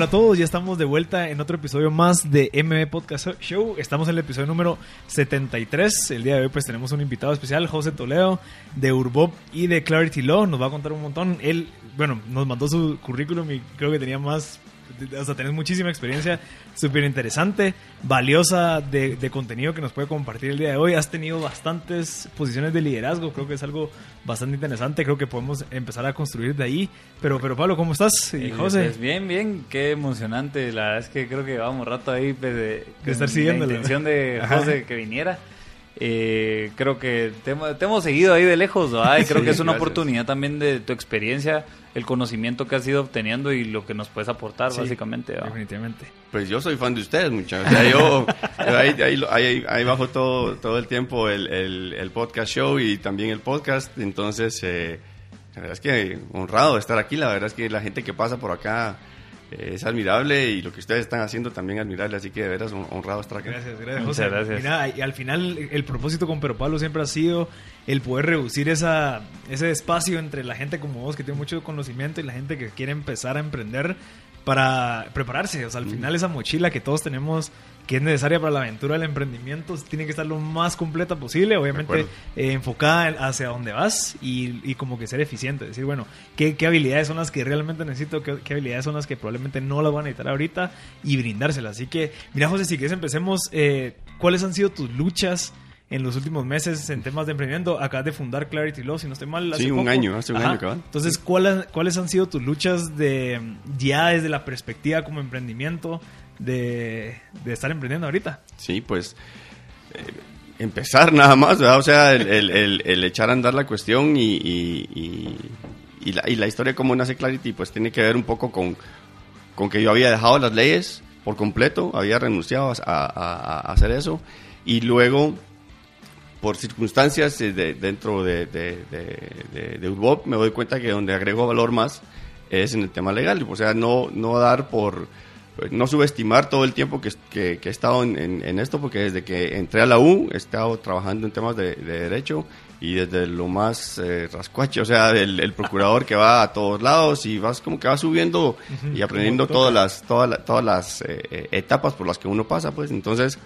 Hola a todos, ya estamos de vuelta en otro episodio más de MM Podcast Show. Estamos en el episodio número 73. El día de hoy pues tenemos un invitado especial, José Toledo, de Urbop y de Clarity Law. Nos va a contar un montón. Él, bueno, nos mandó su currículum y creo que tenía más o sea, tenés muchísima experiencia, súper interesante, valiosa de, de, contenido que nos puede compartir el día de hoy. Has tenido bastantes posiciones de liderazgo, creo que es algo bastante interesante, creo que podemos empezar a construir de ahí. Pero, pero Pablo, ¿cómo estás? Y José. Pues bien, bien, qué emocionante. La verdad es que creo que llevamos rato ahí pues, de, estar siguiendo la intención de José que viniera. Eh, creo que te, hemos seguido ahí de lejos, y creo que es una oportunidad también de tu experiencia, el conocimiento que has ido obteniendo y lo que nos puedes aportar, básicamente. Definitivamente. Pues yo soy fan de ustedes, muchachos. yo, ahí, bajo todo, todo el tiempo el, el, podcast show y también el podcast, entonces eh, la verdad es que honrado de estar aquí, la verdad es que la gente que pasa por acá es admirable y lo que ustedes están haciendo también admirable, así que de veras honrado estar aquí. Gracias, gracias, José. gracias. y al final el propósito con Pero Pablo siempre ha sido el poder reducir esa, ese espacio entre la gente como vos que tiene mucho conocimiento y la gente que quiere empezar a emprender para prepararse. O sea, al mm. final esa mochila que todos tenemos que es necesaria para la aventura del emprendimiento tiene que estar lo más completa posible, obviamente eh, enfocada hacia dónde vas y, como que ser eficiente, decir, bueno, ¿qué, habilidades son las que realmente necesito, ¿Qué, habilidades son las que probablemente no las van a necesitar ahorita y brindárselas. Así que, mira José, si quieres empecemos, eh, ¿cuáles han sido tus luchas? En los últimos meses en temas de emprendimiento. Acabas de fundar Clarity Law, si no estoy mal. Hace sí, un año, hace un año, cabal. Entonces, ¿cuáles, ¿cuáles han sido tus luchas de ya desde la perspectiva como emprendimiento de, estar emprendiendo ahorita? Sí, pues eh, empezar nada más, ¿verdad? O sea, el, echar a andar la cuestión y, y, la, y, la, historia como nace Clarity, pues tiene que ver un poco con, con que yo había dejado las leyes por completo, había renunciado a, a hacer eso y luego por circunstancias de, dentro de, de, de, me doy cuenta que donde agrego valor más es en el tema legal. O sea, no, no dar por, no subestimar todo el tiempo que, que, he estado en, en, esto, porque desde que entré a la U he estado trabajando en temas de, derecho y desde lo más eh, rascuache, o sea, el, procurador que va a todos lados y vas como que va subiendo y aprendiendo todas las, todas, todas las eh, eh, etapas por las que uno pasa, pues entonces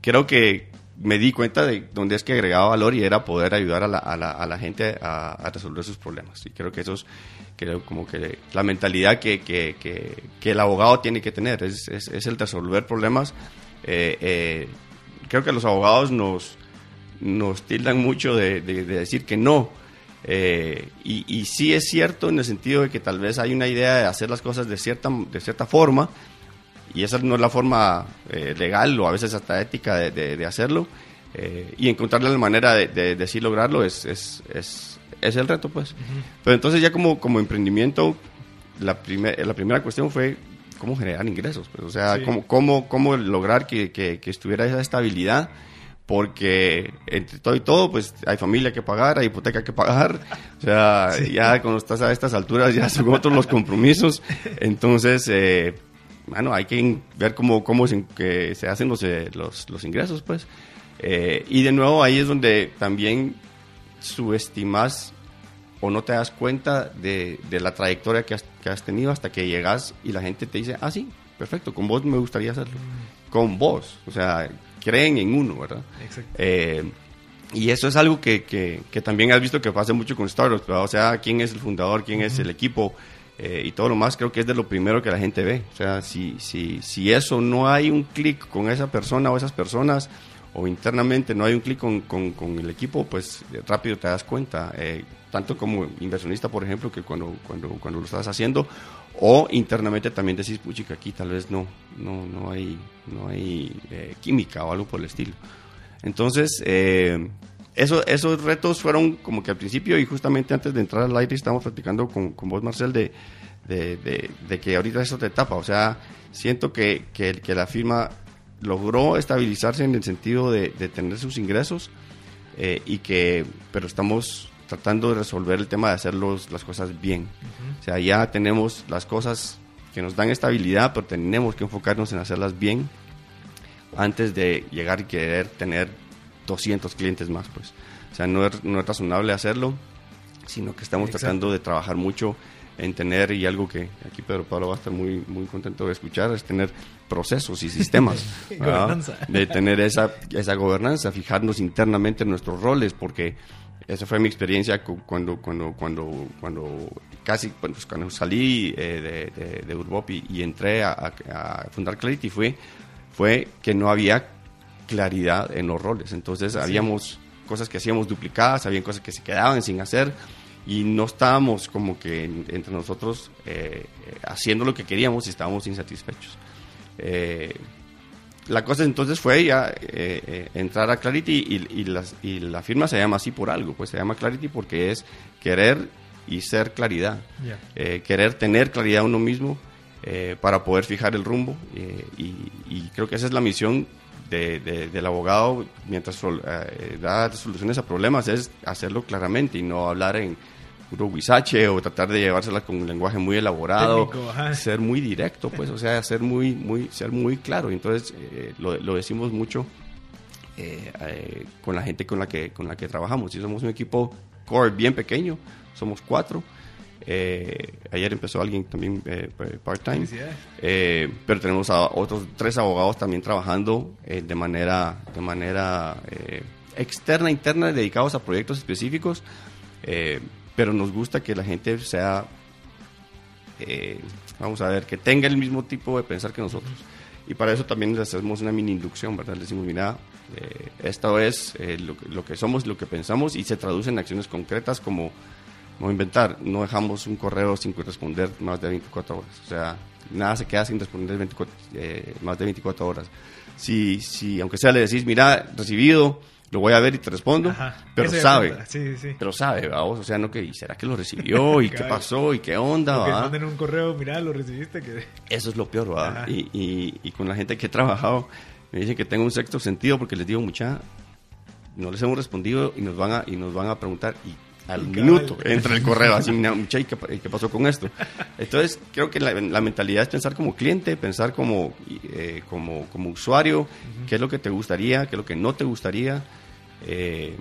creo que me di cuenta de dónde es que agregaba valor y era poder ayudar a la, a la, gente a, resolver sus problemas. Y creo que eso es creo como que la mentalidad que, el abogado tiene que tener, es, el resolver problemas. Eh, eh, creo que los abogados nos, tildan mucho de, de, decir que no. Eh, y, y, sí es cierto en el sentido de que tal vez hay una idea de hacer las cosas de cierta forma, y esa no es la forma eh, legal o a veces hasta ética de, de, hacerlo. Eh, y encontrarle la manera de, de, lograrlo es, es, es, es, el reto, pues. Pero entonces ya como, como emprendimiento, la, primer, la primera cuestión fue cómo generar ingresos, pues, o sea, cómo, cómo, cómo lograr que, que, que, estuviera esa estabilidad, porque entre todo y todo, pues hay familia que pagar, hay hipoteca que pagar, o sea, ya cuando estás a estas alturas ya son otros los compromisos, entonces... Eh, bueno, hay que ver cómo, cómo se, que se hacen los, eh, los, los, ingresos, pues. Eh, y de nuevo ahí es donde también subestimas o no te das cuenta de, de la trayectoria que has, que has, tenido hasta que llegas y la gente te dice, ah, sí, perfecto, con vos me gustaría hacerlo. Con vos, o sea, creen en uno, ¿verdad? Exacto. Eh, y eso es algo que, que, que, también has visto que pasa mucho con startups, o sea, quién es el fundador, quién es el equipo, eh, y todo lo más creo que es de lo primero que la gente ve. O sea, si, si, si eso no hay un clic con esa persona o esas personas, o internamente no hay un clic con, con, el equipo, pues rápido te das cuenta. Eh, tanto como inversionista, por ejemplo, que cuando, cuando, cuando lo estás haciendo, o internamente también decís, puchica, aquí tal vez no, no, no hay, no hay eh, química o algo por el estilo. Entonces, eso, esos retos fueron como que al principio y justamente antes de entrar al aire estábamos platicando con, con vos, Marcel, de, de, de, que ahorita es otra etapa. O sea, siento que, que, que, la firma logró estabilizarse en el sentido de, de tener sus ingresos eh, y que, pero estamos tratando de resolver el tema de hacer las cosas bien. O sea, ya tenemos las cosas que nos dan estabilidad, pero tenemos que enfocarnos en hacerlas bien antes de llegar y querer tener 200 clientes más, pues. O sea, no es, no es razonable hacerlo, sino que estamos tratando de trabajar mucho en tener, y algo que aquí Pedro Pablo va a estar muy, muy contento de escuchar, es tener procesos y sistemas, de tener esa, esa gobernanza, fijarnos internamente en nuestros roles, porque esa fue mi experiencia cuando, cuando, cuando, cuando casi pues, cuando salí eh, de, de, Urbop y, entré a, fundar Clarity fue, fue que no había claridad en los roles. Entonces habíamos cosas que hacíamos duplicadas, había cosas que se quedaban sin hacer y no estábamos como que entre nosotros eh, haciendo lo que queríamos y estábamos insatisfechos. Eh, la cosa entonces fue ya eh, entrar a Clarity y, la firma se llama así por algo, pues se llama Clarity porque es querer y ser claridad, querer tener claridad uno mismo para poder fijar el rumbo y, creo que esa es la misión del abogado mientras da soluciones a problemas es hacerlo claramente y no hablar en puro guisache o tratar de llevársela con un lenguaje muy elaborado, ser muy directo, pues, o sea, ser muy, muy, ser muy claro. Entonces, eh, lo, lo, decimos mucho eh, eh, con la gente con la que, con la que trabajamos. Y somos un equipo core bien pequeño, somos cuatro. Ayer empezó alguien también part-time, pero tenemos a otros tres abogados también trabajando de manera, de manera externa, interna, dedicados a proyectos específicos pero nos gusta que la gente sea, eh, vamos a ver, que tenga el mismo tipo de pensar que nosotros. Y para eso también les hacemos una mini inducción, ¿verdad? Les decimos, mira, eh, esto es eh, lo, que somos, lo que pensamos y se traduce en acciones concretas como, como inventar. No dejamos un correo sin responder más de 24 horas. O sea, nada se queda sin responder más de 24 horas. Si, si, aunque sea le decís, mira, recibido, lo voy a ver y te respondo, pero sabe, sí, sí. pero sabe, vamos, o sea, no que, ¿será que lo recibió? ¿Y qué pasó? ¿Y qué onda? Que manden un correo, mira, lo recibiste. Que... Eso es lo peor, ¿va? Y, y, y, con la gente que he trabajado, me dicen que tengo un sexto sentido porque les digo mucha, no les hemos respondido y nos van a, y nos van a preguntar, ¿y al minuto entra el correo así, ¿qué, ¿qué, pasó con esto? Entonces, creo que la, mentalidad es pensar como cliente, pensar como, eh, como, como usuario, qué es lo que te gustaría, qué es lo que no te gustaría, eh,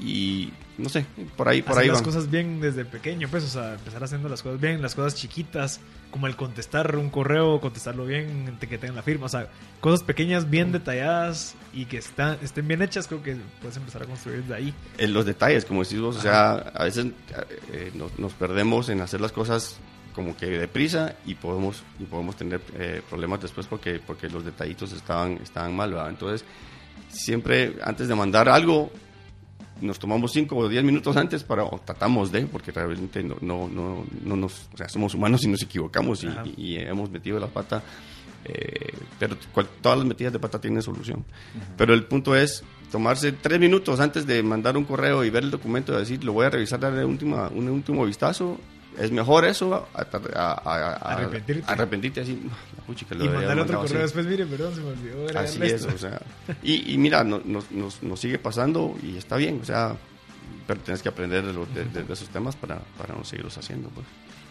y no sé, por ahí, por Hacer ahí. las cosas bien desde pequeño, pues, o sea, empezar haciendo las cosas bien, las cosas chiquitas, como el contestar un correo, contestarlo bien, que tengan la firma, o sea, cosas pequeñas, bien detalladas y que están, estén bien hechas, creo que puedes empezar a construir de ahí. En los detalles, como decís vos, o sea, a veces eh, nos, perdemos en hacer las cosas como que deprisa y podemos y podemos tener eh, problemas después porque porque los detallitos estaban estaban mal, ¿verdad? Entonces, siempre antes de mandar algo, nos tomamos 5 o 10 minutos antes para, o tratamos de, porque realmente no, no, no, no nos, o sea, somos humanos y nos equivocamos y, hemos metido la pata, eh, pero todas las metidas de pata tienen solución. Pero el punto es tomarse 3 minutos antes de mandar un correo y ver el documento y decir, lo voy a revisar, darle última, un último vistazo es mejor eso a, arrepentirte. arrepentirte así. y mandar otro correo después, mire, perdón, se me olvidó. así es, o sea. Y, y mira, nos, nos, nos, sigue pasando y está bien, o sea, pero tienes que aprender de, esos temas para, para no seguirlos haciendo, pues.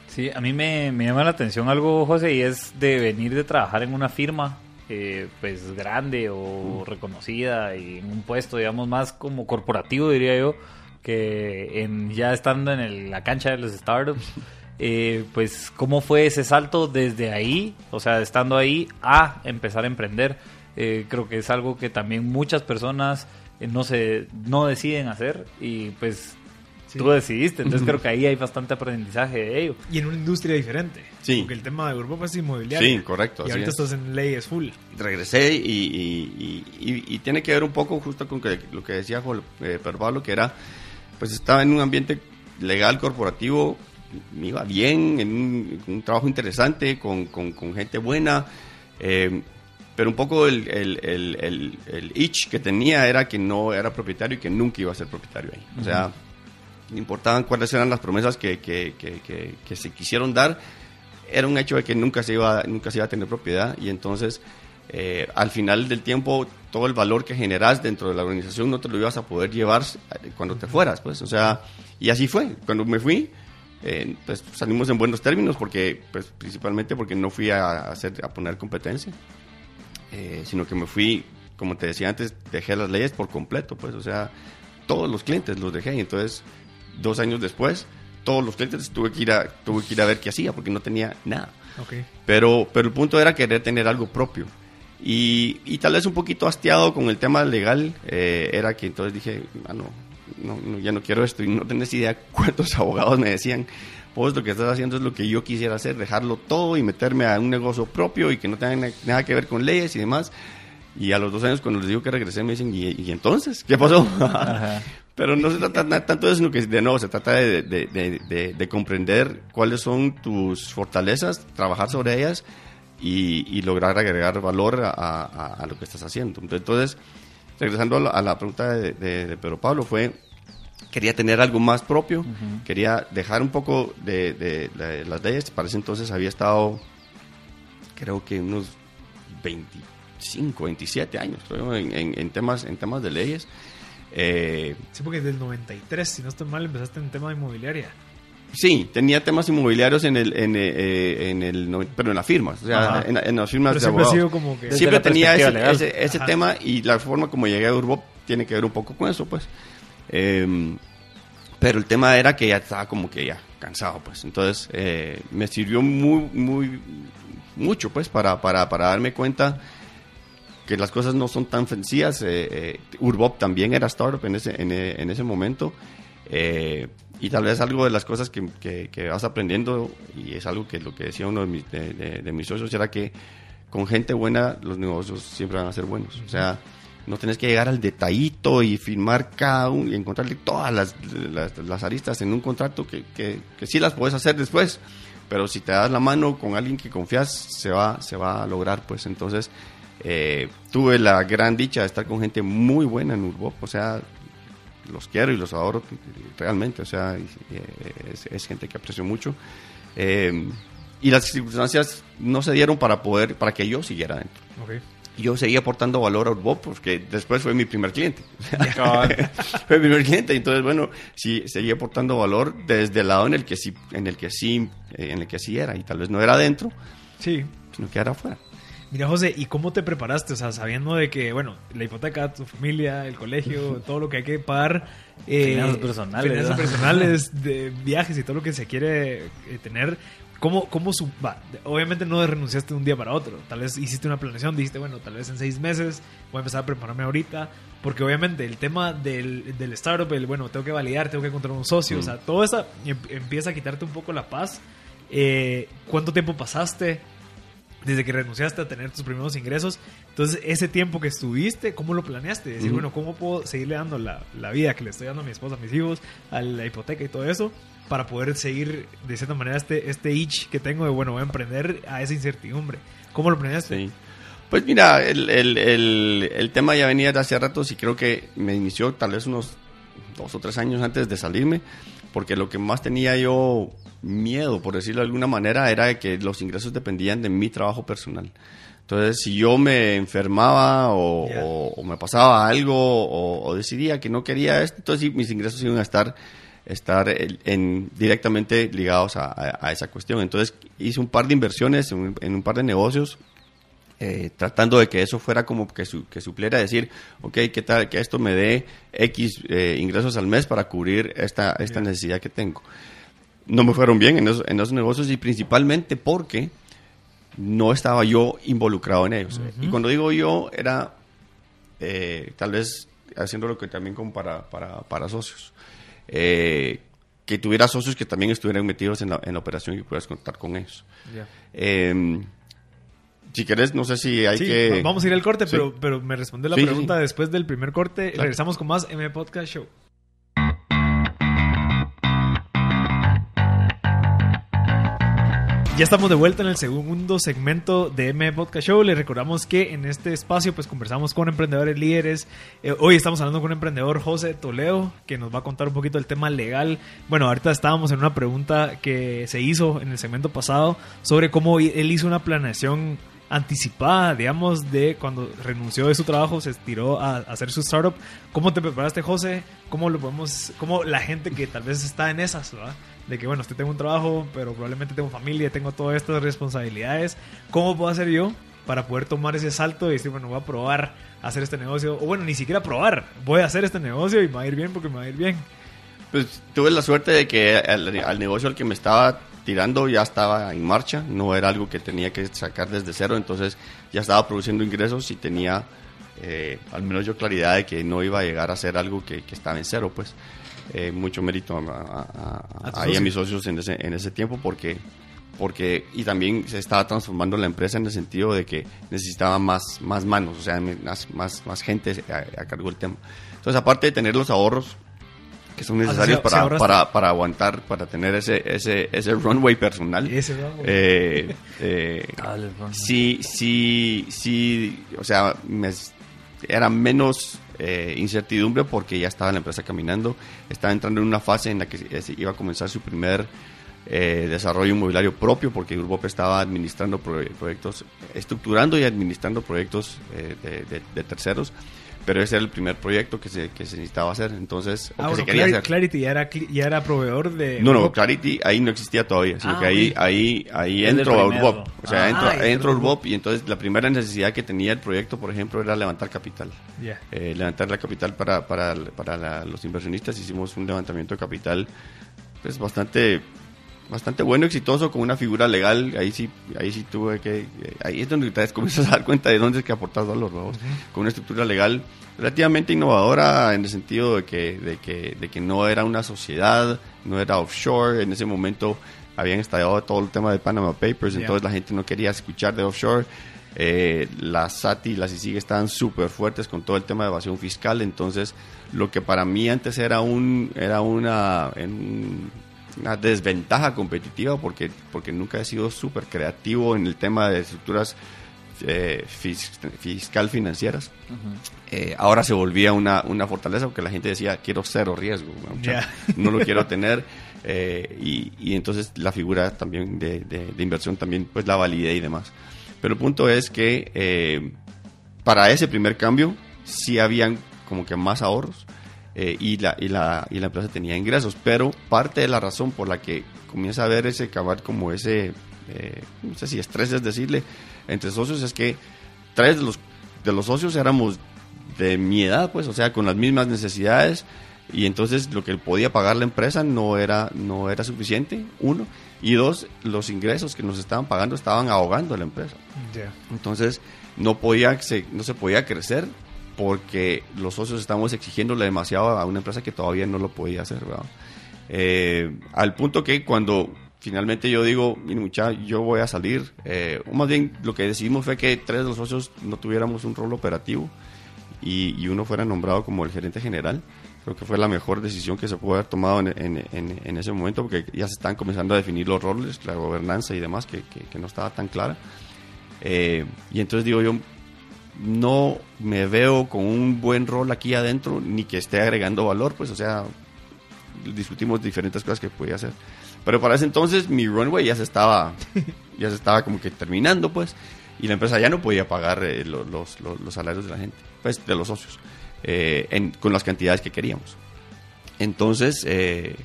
Sí, a mí me, me, llama la atención algo, José, y es de venir de trabajar en una firma, eh, pues grande o reconocida y en un puesto, digamos, más como corporativo, diría yo que en, ya estando en la cancha de los startups, eh, pues cómo fue ese salto desde ahí, o sea, estando ahí a empezar a emprender. Eh, creo que es algo que también muchas personas eh, no se no deciden hacer y pues tú decidiste, entonces creo que ahí hay bastante aprendizaje de ello. Y en una industria diferente. Sí. Porque el tema de Europa es inmobiliario. Sí, correcto. Y ahorita estás en leyes full. Regresé y, y, tiene que ver un poco justo con que, lo que decía eh, Pablo, que era pues estaba en un ambiente legal corporativo, me iba bien, en un, trabajo interesante, con, con, gente buena, eh, pero un poco el, el, el, el, itch que tenía era que no era propietario y que nunca iba a ser propietario ahí. O sea, me importaban cuáles eran las promesas que, que, que, que, se quisieron dar, era un hecho de que nunca se iba, nunca se iba a tener propiedad y entonces eh, al final del tiempo todo el valor que generas dentro de la organización no te lo ibas a poder llevar eh, cuando te fueras, pues, o sea, y así fue. Cuando me fui, eh, pues salimos en buenos términos porque, pues, principalmente porque no fui a, hacer, a poner competencia, sino que me fui, como te decía antes, dejé las leyes por completo, pues, o sea, todos los clientes los dejé y entonces, dos años después, todos los clientes, tuve que ir a, tuve que ir a ver qué hacía porque no tenía nada. Pero, pero el punto era querer tener algo propio. Y, y tal vez un poquito hastiado con el tema legal, eh, era que entonces dije, ah, no, no, ya no quiero esto. Y no tenés idea cuántos abogados me decían, vos lo que estás haciendo es lo que yo quisiera hacer, dejarlo todo y meterme a un negocio propio y que no tenga nada que ver con leyes y demás. Y a los dos años, cuando les digo que regresé, me dicen, ¿y, entonces? ¿Qué pasó? Pero no se trata tanto de eso, sino que de nuevo se trata de, de, de, comprender cuáles son tus fortalezas, trabajar sobre ellas y, lograr agregar valor a, a, lo que estás haciendo. Entonces, regresando a la, pregunta de, Pedro Pablo, fue, quería tener algo más propio, quería dejar un poco de, las leyes, para ese entonces había estado, creo que unos 25, 27 años, creo, en, en, temas, en temas de leyes. Eh, sí, porque desde el 93, si no estoy mal, empezaste en tema de inmobiliaria. Sí, tenía temas inmobiliarios en el, en, eh, eh, en el, pero en las firmas, o sea, en, las firmas de siempre abogados. como que siempre tenía ese, ese, tema y la forma como llegué a Urbop tiene que ver un poco con eso, pues. Em, pero el tema era que ya estaba como que ya cansado, pues. Entonces eh, me sirvió muy, muy, mucho, pues, para, para, para darme cuenta que las cosas no son tan sencillas. Eh, Urbop también era startup en ese, en, en ese momento. Y tal vez algo de las cosas que, que, vas aprendiendo, y es algo que lo que decía uno de mis, de, mis socios, era que con gente buena los negocios siempre van a ser buenos. O sea, no tenés que llegar al detallito y firmar cada uno y encontrarle todas las, las, aristas en un contrato que, que, que, sí las puedes hacer después, pero si te das la mano con alguien que confías, se va, se va a lograr. Pues entonces, eh, tuve la gran dicha de estar con gente muy buena en Urbop, o sea, los quiero y los adoro realmente, o sea, es, gente que aprecio mucho. Eh, y las circunstancias no se dieron para poder, para que yo siguiera dentro. Yo seguía aportando valor a Urbo porque después fue mi primer cliente. fue mi primer cliente, entonces bueno, sí seguía aportando valor desde el lado en el que sí, en el que sí, eh, en el que sí era y tal vez no era adentro, sí, sino que era afuera. Mira, José, ¿y cómo te preparaste? O sea, sabiendo de que, bueno, la hipoteca, tu familia, el colegio, todo lo que hay que pagar. Eh, finanzas personales. Finanzas personales, de viajes y todo lo que se quiere eh, tener. ¿Cómo, cómo su, obviamente no renunciaste de un día para otro. Tal vez hiciste una planeación, dijiste, bueno, tal vez en seis meses voy a empezar a prepararme ahorita. Porque obviamente el tema del, del startup, el, bueno, tengo que validar, tengo que encontrar un socio, o sea, todo eso em, empieza a quitarte un poco la paz. Eh, ¿Cuánto tiempo pasaste? Desde que renunciaste a tener tus primeros ingresos. Entonces, ese tiempo que estuviste, ¿cómo lo planeaste? Decir, bueno, ¿cómo puedo seguirle dando la, la, vida que le estoy dando a mi esposa, a mis hijos, a la hipoteca y todo eso? Para poder seguir, de cierta manera, este, este itch que tengo de, bueno, voy a emprender a esa incertidumbre. ¿Cómo lo planeaste? Pues mira, el, el, el, el tema ya venía de hace rato y creo que me inició tal vez unos dos o tres años antes de salirme, porque lo que más tenía yo miedo, por decirlo de alguna manera, era que los ingresos dependían de mi trabajo personal. Entonces, si yo me enfermaba o, me pasaba algo o, decidía que no quería esto, entonces mis ingresos iban a estar, estar en, directamente ligados a, esa cuestión. Entonces, hice un par de inversiones en, un par de negocios, eh, tratando de que eso fuera como que, que supliera decir, ok, ¿qué tal que esto me dé X eh, ingresos al mes para cubrir esta, esta necesidad que tengo? no me fueron bien en esos, negocios y principalmente porque no estaba yo involucrado en ellos. Y cuando digo yo, era eh, tal vez haciendo lo que también como para, para, socios. Eh, que tuviera socios que también estuvieran metidos en la, en la operación y puedas contar con ellos. Si querés, no sé si hay que... Vamos a ir al corte, pero, pero me responde la pregunta después del primer corte. Regresamos con más M Podcast Show. Ya estamos de vuelta en el segundo segmento de M Podcast Show. Les recordamos que en este espacio pues conversamos con emprendedores líderes. Eh, hoy estamos hablando con un emprendedor, José Toledo, que nos va a contar un poquito el tema legal. Bueno, ahorita estábamos en una pregunta que se hizo en el segmento pasado sobre cómo él hizo una planeación anticipada, digamos, de cuando renunció de su trabajo, se estiró a, hacer su startup. ¿Cómo te preparaste, José? ¿Cómo lo podemos, cómo la gente que tal vez está en esas, ¿verdad? de que, bueno, usted tengo un trabajo, pero probablemente tengo familia, tengo todas estas responsabilidades. ¿Cómo puedo hacer yo para poder tomar ese salto y decir, bueno, voy a probar a hacer este negocio? O bueno, ni siquiera probar, voy a hacer este negocio y me va a ir bien porque me va a ir bien. Pues tuve la suerte de que al, negocio al que me estaba tirando ya estaba en marcha, no era algo que tenía que sacar desde cero, entonces ya estaba produciendo ingresos y tenía eh, al menos yo claridad de que no iba a llegar a ser algo que, que estaba en cero, pues eh, mucho mérito a, a, a, mis socios en ese, en ese tiempo porque porque y también se estaba transformando la empresa en el sentido de que necesitaba más, más manos, o sea, más, más, más gente a, cargo del tema. Entonces, aparte de tener los ahorros que son necesarios para, para, para, aguantar, para tener ese, ese, ese runway personal. Eh, eh, sí, sí, sí, o sea, me, era menos eh, incertidumbre porque ya estaba la empresa caminando, estaba entrando en una fase en la que iba a comenzar su primer eh, desarrollo inmobiliario propio, porque Urbop estaba administrando proyectos, estructurando y administrando proyectos eh, de, terceros, pero ese era el primer proyecto que se, que se necesitaba hacer, entonces, ah, se quería hacer. Clarity ya era, ya era proveedor de... No, no, Clarity ahí no existía todavía, sino ah, que ahí, ahí, ahí entró a Urbop, o sea, ah, entró, Urbop y entonces la primera necesidad que tenía el proyecto, por ejemplo, era levantar capital. Eh, levantar la capital para, para, para los inversionistas, hicimos un levantamiento de capital pues bastante bastante bueno, exitoso, con una figura legal. Ahí sí, ahí sí tuve que. Ahí es donde te comienzas a dar cuenta de dónde es que aportas valor, ¿no? Con una estructura legal relativamente innovadora en el sentido de que, de, que, de que no era una sociedad, no era offshore. En ese momento habían estallado todo el tema de Panama Papers, entonces la gente no quería escuchar de offshore. Eh, la SATI y la CICIG estaban súper fuertes con todo el tema de evasión fiscal, entonces lo que para mí antes era un era una en, una desventaja competitiva porque, porque nunca he sido súper creativo en el tema de estructuras eh, fiscal financieras. Eh, ahora se volvía una, una fortaleza porque la gente decía, quiero cero riesgo, no lo quiero tener. Eh, y, y, entonces la figura también de, de, inversión también pues la validé y demás. Pero el punto es que para ese primer cambio sí habían como que más ahorros eh, y, la, y, la, y la empresa tenía ingresos. Pero parte de la razón por la que comienza a ver ese cabal como ese, eh, no sé si estrés es decirle, entre socios es que tres de los, de los socios éramos de mi edad, pues, o sea, con las mismas necesidades y entonces lo que podía pagar la empresa no era, no era suficiente, uno, y dos, los ingresos que nos estaban pagando estaban ahogando a la empresa. Entonces no, podía, no se podía crecer porque los socios estamos exigiéndole demasiado a una empresa que todavía no lo podía hacer, eh, al punto que cuando finalmente yo digo, muchacha, yo voy a salir, eh, o más bien lo que decidimos fue que tres de los socios no tuviéramos un rol operativo y, uno fuera nombrado como el gerente general. Creo que fue la mejor decisión que se pudo haber tomado en, ese momento porque ya se están comenzando a definir los roles, la gobernanza y demás que, no estaba tan clara. Eh, y entonces digo yo, no me veo con un buen rol aquí adentro, ni que esté agregando valor, pues, o sea, discutimos diferentes cosas que podía hacer. Pero para ese entonces mi runway ya se estaba, ya se estaba como que terminando, pues, y la empresa ya no podía pagar eh, los, los, los, salarios de la gente, pues, de los socios, eh, con las cantidades que queríamos. Entonces, eh,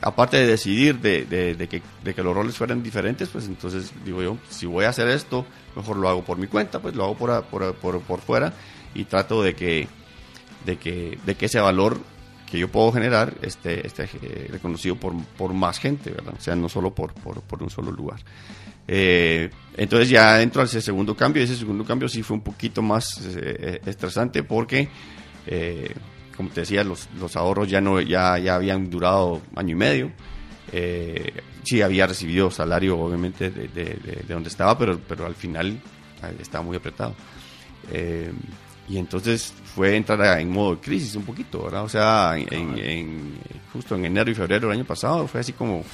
aparte de decidir de, que, los roles fueran diferentes, pues entonces digo yo, si voy a hacer esto, mejor lo hago por mi cuenta, pues lo hago por, por, fuera y trato de que, de, que, ese valor que yo puedo generar esté, eh, reconocido por, más gente, ¿verdad? O sea, no solo por un solo lugar. Eh, entonces ya entro a ese segundo cambio y ese segundo cambio sí fue un poquito más eh, estresante porque como te decía, los, los ahorros ya, no, ya, ya habían durado año y medio. Eh, sí, había recibido salario, obviamente, de, de, donde estaba, pero, pero al final estaba muy apretado. Eh, y entonces fue entrar en modo de crisis un poquito, ¿verdad? O sea, en, justo en enero y febrero del año pasado fue así como,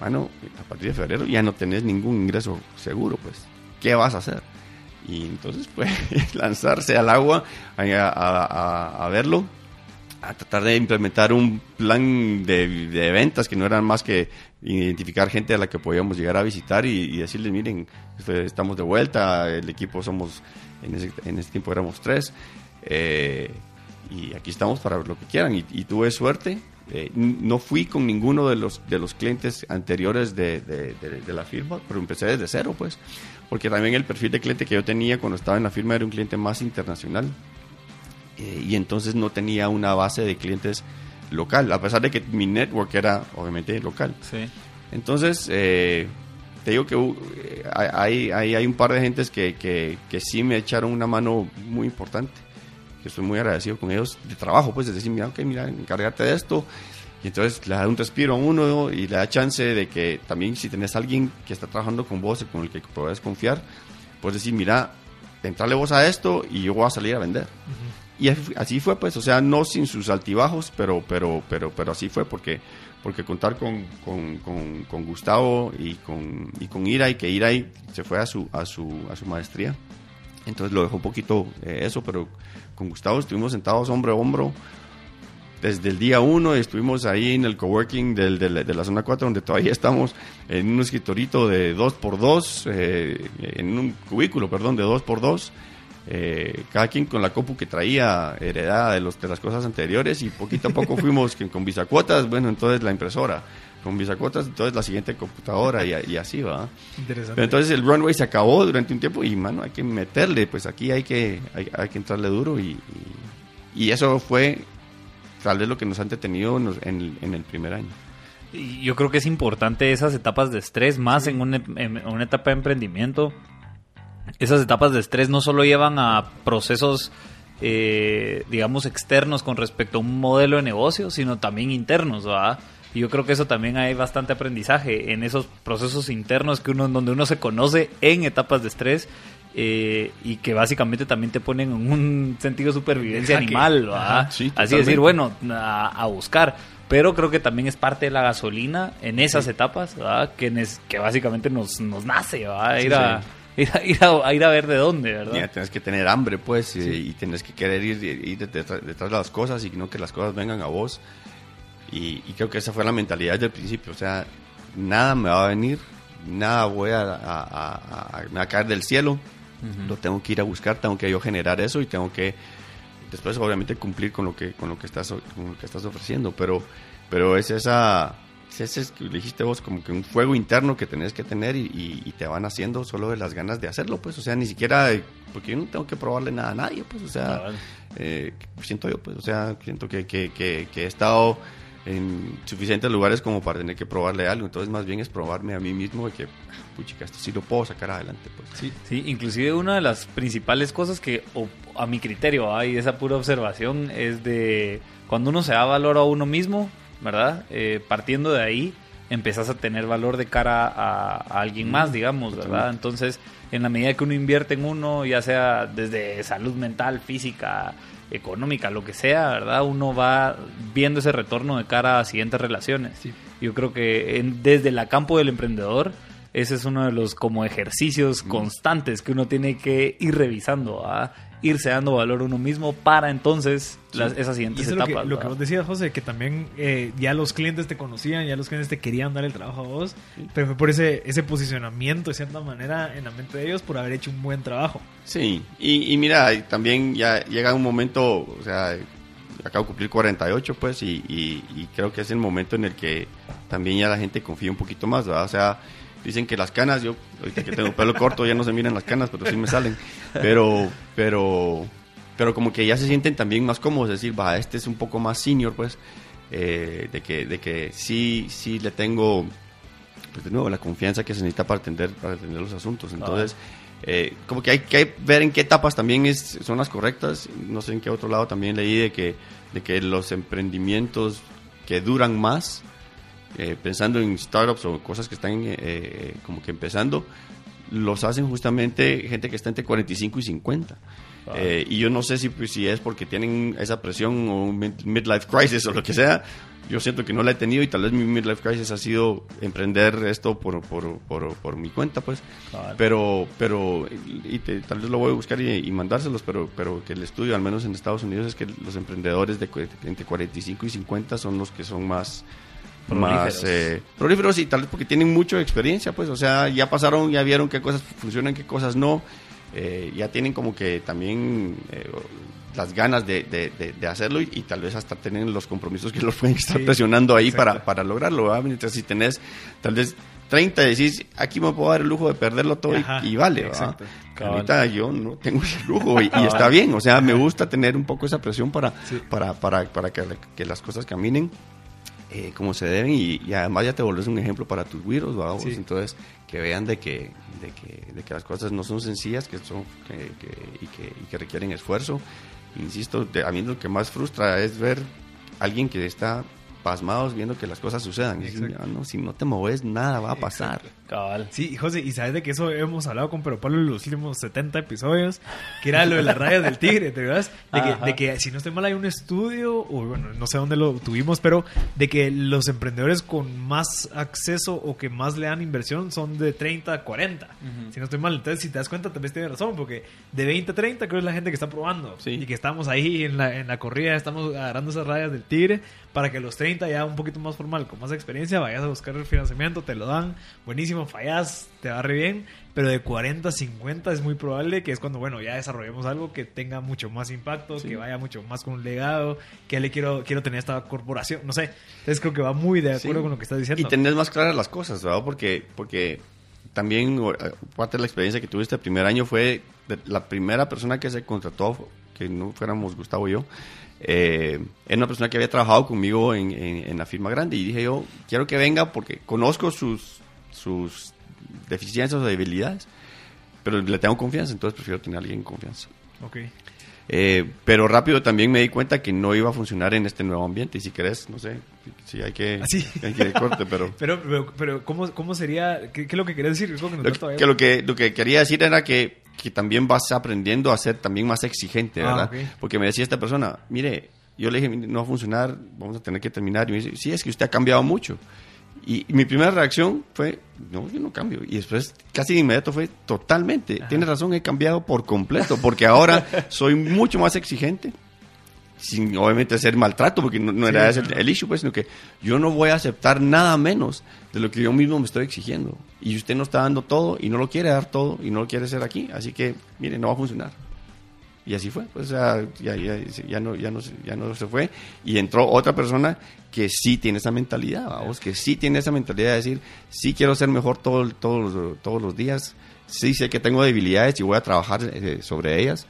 bueno, a partir de febrero ya no tenés ningún ingreso seguro, pues, ¿qué vas a hacer? Y entonces fue lanzarse al agua a, a, a verlo a tratar de implementar un plan de, de, ventas que no eran más que identificar gente a la que podíamos llegar a visitar y, decirles, miren, este, estamos de vuelta, el equipo somos, en ese, en ese tiempo éramos tres, eh, y aquí estamos para lo que quieran. Y, tuve suerte, eh, no fui con ninguno de los, de los clientes anteriores de, de, de, la firma, pero empecé desde cero, pues, porque también el perfil de cliente que yo tenía cuando estaba en la firma era un cliente más internacional. Eh, y entonces no tenía una base de clientes local, a pesar de que mi network era obviamente local. Sí. Entonces, eh, te digo que uh, hay, hay, hay, un par de gentes que, que, que, sí me echaron una mano muy importante, que estoy muy agradecido con ellos de trabajo, pues, de decir, mira, ok, mira, encárgate de esto. Y entonces le da un respiro a uno y le da chance de que también si tenés alguien que está trabajando con vos y con el que puedes confiar, puedes decir, mira, entrale vos a esto y yo voy a salir a vender. Y así fue, pues, o sea, no sin sus altibajos, pero, pero, pero, pero así fue, porque, porque contar con, con, con, Gustavo y con, y con Ira, y que Ira se fue a su, a su, a su maestría. Entonces lo dejó un poquito eh, eso, pero con Gustavo estuvimos sentados hombro a hombro desde el día uno. Estuvimos ahí en el coworking del, de la zona 4, donde todavía estamos en un escritorito de 2x2, eh, en un cubículo, perdón, de 2x2 eh, cada quien con la copu que traía heredada de, los, de las cosas anteriores y poquito a poco fuimos con bisacuotas, bueno, entonces la impresora, con bisacuotas, entonces la siguiente computadora y, así va. Interesante. entonces el runway se acabó durante un tiempo y, mano, hay que meterle, pues aquí hay que, hay, que entrarle duro y, y, eso fue tal vez lo que nos han detenido en, en el primer año. Yo creo que es importante esas etapas de estrés, más en, una, en una etapa de emprendimiento, esas etapas de estrés no solo llevan a procesos, eh, digamos, externos con respecto a un modelo de negocio, sino también internos, ¿verdad? Y yo creo que eso también hay bastante aprendizaje en esos procesos internos que uno, donde uno se conoce en etapas de estrés eh, y que básicamente también te ponen en un sentido de supervivencia animal, ¿verdad? Así decir, bueno, a, buscar. Pero creo que también es parte de la gasolina en esas etapas, ¿verdad? Que, que básicamente nos, nos nace, ¿verdad? Ir a, ir a, ir a, ver de dónde, ¿verdad? Ya, tienes que tener hambre, pues, y, tienes que querer ir, detrás, de las cosas y no que las cosas vengan a vos. Y, creo que esa fue la mentalidad desde el principio. O sea, nada me va a venir, nada voy a, a, me va a caer del cielo. Lo tengo que ir a buscar, tengo que yo generar eso y tengo que después obviamente cumplir con lo que con lo que estás con lo que estás ofreciendo, pero pero es esa ese es, dijiste vos, como que un fuego interno que tenés que tener y, te van haciendo solo de las ganas de hacerlo, pues, o sea, ni siquiera, porque yo no tengo que probarle nada a nadie, pues, o sea, eh, siento yo, pues, o sea, siento que, que, que, he estado en suficientes lugares como para tener que probarle algo, entonces más bien es probarme a mí mismo de que, puchica, esto sí lo puedo sacar adelante, pues. Sí, sí, inclusive una de las principales cosas que, a mi criterio, hay esa pura observación, es de cuando uno se da valor a uno mismo, ¿verdad? Eh, partiendo de ahí, empezás a tener valor de cara a, alguien más, digamos, ¿verdad? Entonces, en la medida que uno invierte en uno, ya sea desde salud mental, física, económica, lo que sea, ¿verdad? Uno va viendo ese retorno de cara a siguientes relaciones. Yo creo que desde el campo del emprendedor, ese es uno de los como ejercicios constantes que uno tiene que ir revisando. ¿ah? Irse dando valor a uno mismo para entonces las, esas siguientes etapas. Lo que, lo que, vos decías, José, que también eh, ya los clientes te conocían, ya los clientes te querían dar el trabajo a vos, pero fue por ese, ese posicionamiento, de cierta manera, en la mente de ellos por haber hecho un buen trabajo. Sí, y, mira, también ya llega un momento, o sea, acabo de cumplir 48, pues, y, y, creo que es el momento en el que también ya la gente confía un poquito más, ¿verdad? O sea, Dicen que las canas, yo ahorita que tengo pelo corto ya no se miran las canas, pero sí me salen. Pero, pero, pero como que ya se sienten también más cómodos, decir, va, este es un poco más senior, pues, eh, de, que, de que sí, sí le tengo, pues de nuevo, la confianza que se necesita para atender, para atender los asuntos. Entonces, eh, como que hay que ver en qué etapas también es, son las correctas. No sé en qué otro lado también leí de que, de que los emprendimientos que duran más, eh, pensando en startups o cosas que están eh, como que empezando, los hacen justamente gente que está entre 45 y 50. Eh, y yo no sé si, pues, si es porque tienen esa presión o un midlife crisis o lo que sea. Yo siento que no la he tenido y tal vez mi midlife crisis ha sido emprender esto por, por, por, por mi cuenta, pues. Pero, pero y tal vez lo voy a buscar y, mandárselos, pero, pero que el estudio, al menos en Estados Unidos, es que los emprendedores de entre 45 y 50 son los que son más más eh, prolíferos y tal vez porque tienen mucha experiencia, pues, o sea, ya pasaron, ya vieron qué cosas funcionan, qué cosas no, eh, ya tienen como que también, eh, las ganas de, de, hacerlo y, tal vez hasta tener los compromisos que los pueden estar presionando ahí para, para lograrlo. Mientras si tenés tal vez 30 decís, aquí me puedo dar el lujo de perderlo todo y, vale. Ahorita yo no tengo ese lujo y, está bien. O sea, me gusta tener un poco esa presión para, para, para, para que, que, las cosas caminen eh, como se deben y, además ya te volvés un ejemplo para tus virus, Entonces, que vean de que, de que, de que las cosas no son sencillas que son, que, y, que, y que requieren esfuerzo. Insisto, a mí lo que más frustra es ver alguien que está pasmados viendo que las cosas sucedan. Ah, no, si no te mueves, nada va a pasar. Cabal. Sí, José, y sabes de que eso hemos hablado con Pero Pablo en los últimos 70 episodios, que era lo de las rayas del tigre, ¿te acuerdas? De que, de que, si no estoy mal hay un estudio, o bueno, no sé dónde lo tuvimos, pero de que los emprendedores con más acceso o que más le dan inversión son de 30 a 40. Si no estoy mal, entonces si te das cuenta, tal vez tienes razón, porque de 20 a 30 creo que es la gente que está probando. Y que estamos ahí en la, en la corrida, estamos agarrando esas rayas del tigre para que los 30 ya un poquito más formal, con más experiencia, vayas a buscar el financiamiento, te lo dan, buenísimo, fallas, te va re bien, pero de 40 a 50 es muy probable que es cuando, bueno, ya desarrollemos algo que tenga mucho más impacto, que vaya mucho más con un legado, que le quiero, quiero tener esta corporación, no sé, entonces creo que va muy de acuerdo con lo que estás diciendo. Y tener más claras las cosas, ¿verdad? Porque, porque también eh, parte de la experiencia que tuviste el primer año fue la primera persona que se contrató, que no fuéramos Gustavo y yo, eh, era una persona que había trabajado conmigo en, en, la firma grande y dije yo, quiero que venga porque conozco sus, sus deficiencias o debilidades, pero le tengo confianza, entonces prefiero tener a alguien en confianza. Okay. Eh, pero rápido también me di cuenta que no iba a funcionar en este nuevo ambiente. Y si querés, no sé, si hay que, ¿Ah, hay que corte, pero... pero, pero, ¿cómo, ¿cómo, sería? ¿Qué, es lo que querías decir? lo, que, lo, que, lo que quería decir era que que también vas aprendiendo a ser también más exigente, ah, ¿verdad? Porque me decía esta persona, mire, yo le dije, no va a funcionar, vamos a tener que terminar. Y me dice, sí, es que usted ha cambiado mucho. Y, mi primera reacción fue, no, yo no cambio. Y después, casi de inmediato, fue totalmente. Tienes razón, he cambiado por completo, porque ahora soy mucho más exigente sin obviamente hacer maltrato, porque no, era ese el, issue, pues, sino que yo no voy a aceptar nada menos de lo que yo mismo me estoy exigiendo. Y usted no está dando todo y no lo quiere dar todo y no lo quiere hacer aquí, así que, mire, no va a funcionar. Y así fue, pues, o sea, ya, ya, ya, no, ya, no, ya no se fue. Y entró otra persona que sí tiene esa mentalidad, vamos, que sí tiene esa mentalidad de decir, sí quiero ser mejor todo, todos, todos los días, sí sé que tengo debilidades y voy a trabajar eh, sobre ellas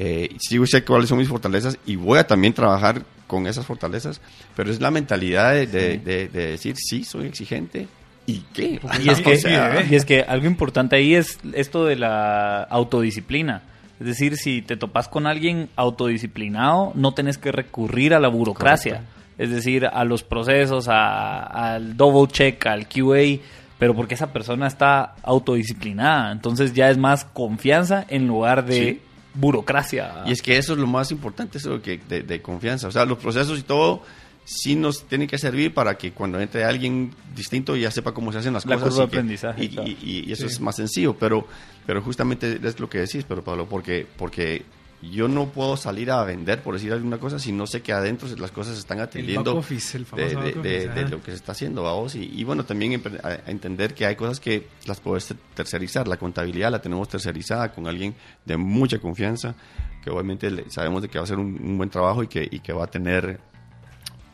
eh, sí sé cuáles son mis fortalezas y voy a también trabajar con esas fortalezas, pero es la mentalidad de, decir, sí, soy exigente, ¿Y qué? Y es, que, y es que algo importante ahí es esto de la autodisciplina. Es decir, si te topas con alguien autodisciplinado, no tenés que recurrir a la burocracia. Es decir, a los procesos, al double check, al QA, pero porque esa persona está autodisciplinada. Entonces ya es más confianza en lugar de burocracia. Y es que eso es lo más importante, eso de, de, confianza. O sea, los procesos y todo sí nos tienen que servir para que cuando entre alguien distinto ya sepa cómo se hacen las cosas. y, aprendizaje, y, eso es más sencillo, pero, pero justamente es lo que decís, pero Pablo, porque, porque yo no puedo salir a vender, por decir alguna cosa, si no sé que adentro las cosas se están atendiendo de, lo que se está haciendo, vamos. Y, y bueno, también entender que hay cosas que las puedes tercerizar. La contabilidad la tenemos tercerizada con alguien de mucha confianza, que obviamente sabemos de que va a hacer un, buen trabajo y que, y que va a tener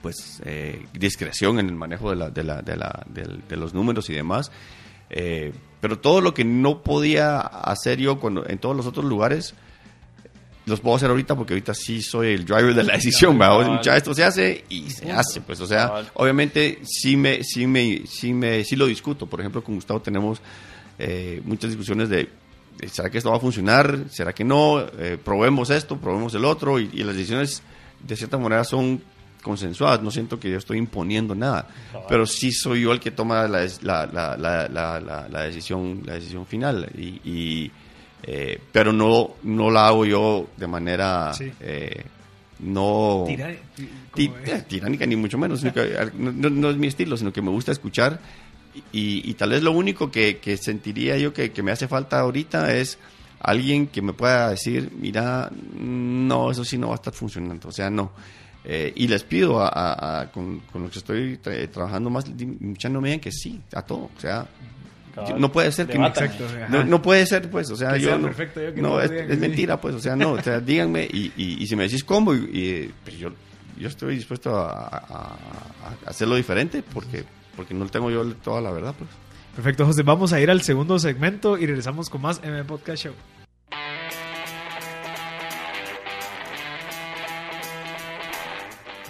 pues eh, discreción en el manejo de, la, de, la, de, la, de, los números y demás. Eh, pero todo lo que no podía hacer yo cuando, en todos los otros lugares, los puedo hacer ahorita porque ahorita sí soy el driver de la decisión, ¿verdad? Ya esto se hace y se hace, pues, o sea, obviamente sí me, sí me, sí me, sí lo discuto. Por ejemplo, con Gustavo tenemos eh, muchas discusiones de ¿será que esto va a funcionar? ¿Será que no? Eh, probemos esto, probemos el otro y, las decisiones de cierta manera son consensuadas. No siento que yo estoy imponiendo nada, pero sí soy yo el que toma la, la, la, la decisión, la decisión final y eh, pero no, no la hago yo de manera eh, no tiránica ni mucho menos, no, es mi estilo, sino que me gusta escuchar y, tal vez lo único que, sentiría yo que, me hace falta ahorita es alguien que me pueda decir, mira, no, eso sí no va a estar funcionando, o sea, no. Eh, y les pido a, con, los que estoy trabajando más, muchas no me digan que sí, a todo, o sea, no puede ser que no, no, puede ser pues o sea yo no, no es, mentira pues o sea no o sea díganme y, y, si me decís cómo y, pues yo yo estoy dispuesto a, a, hacerlo diferente porque porque no tengo yo toda la verdad pues. Perfecto José vamos a ir al segundo segmento y regresamos con más M Podcast Show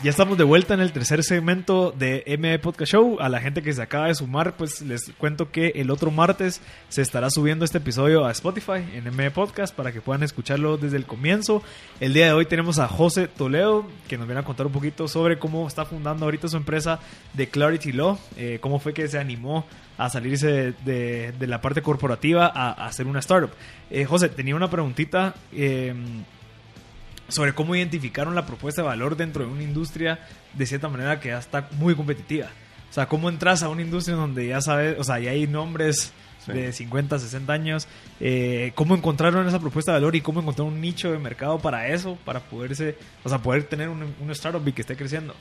Ya estamos de vuelta en el tercer segmento de ME Podcast Show. A la gente que se acaba de sumar, pues les cuento que el otro martes se estará subiendo este episodio a Spotify en ME Podcast para que puedan escucharlo desde el comienzo. El día de hoy tenemos a José Toledo que nos viene a contar un poquito sobre cómo está fundando ahorita su empresa de Clarity Law, eh, cómo fue que se animó a salirse de, la parte corporativa a, hacer una startup. Eh, José, tenía una preguntita. Eh, sobre cómo identificaron la propuesta de valor dentro de una industria de cierta manera que ya está muy competitiva. O sea, cómo entras a una industria donde ya sabes, o sea, ya hay nombres de 50, 60 años, eh, cómo encontraron esa propuesta de valor y cómo encontraron un nicho de mercado para eso, para poderse, o sea, poder tener un, un startup y que esté creciendo.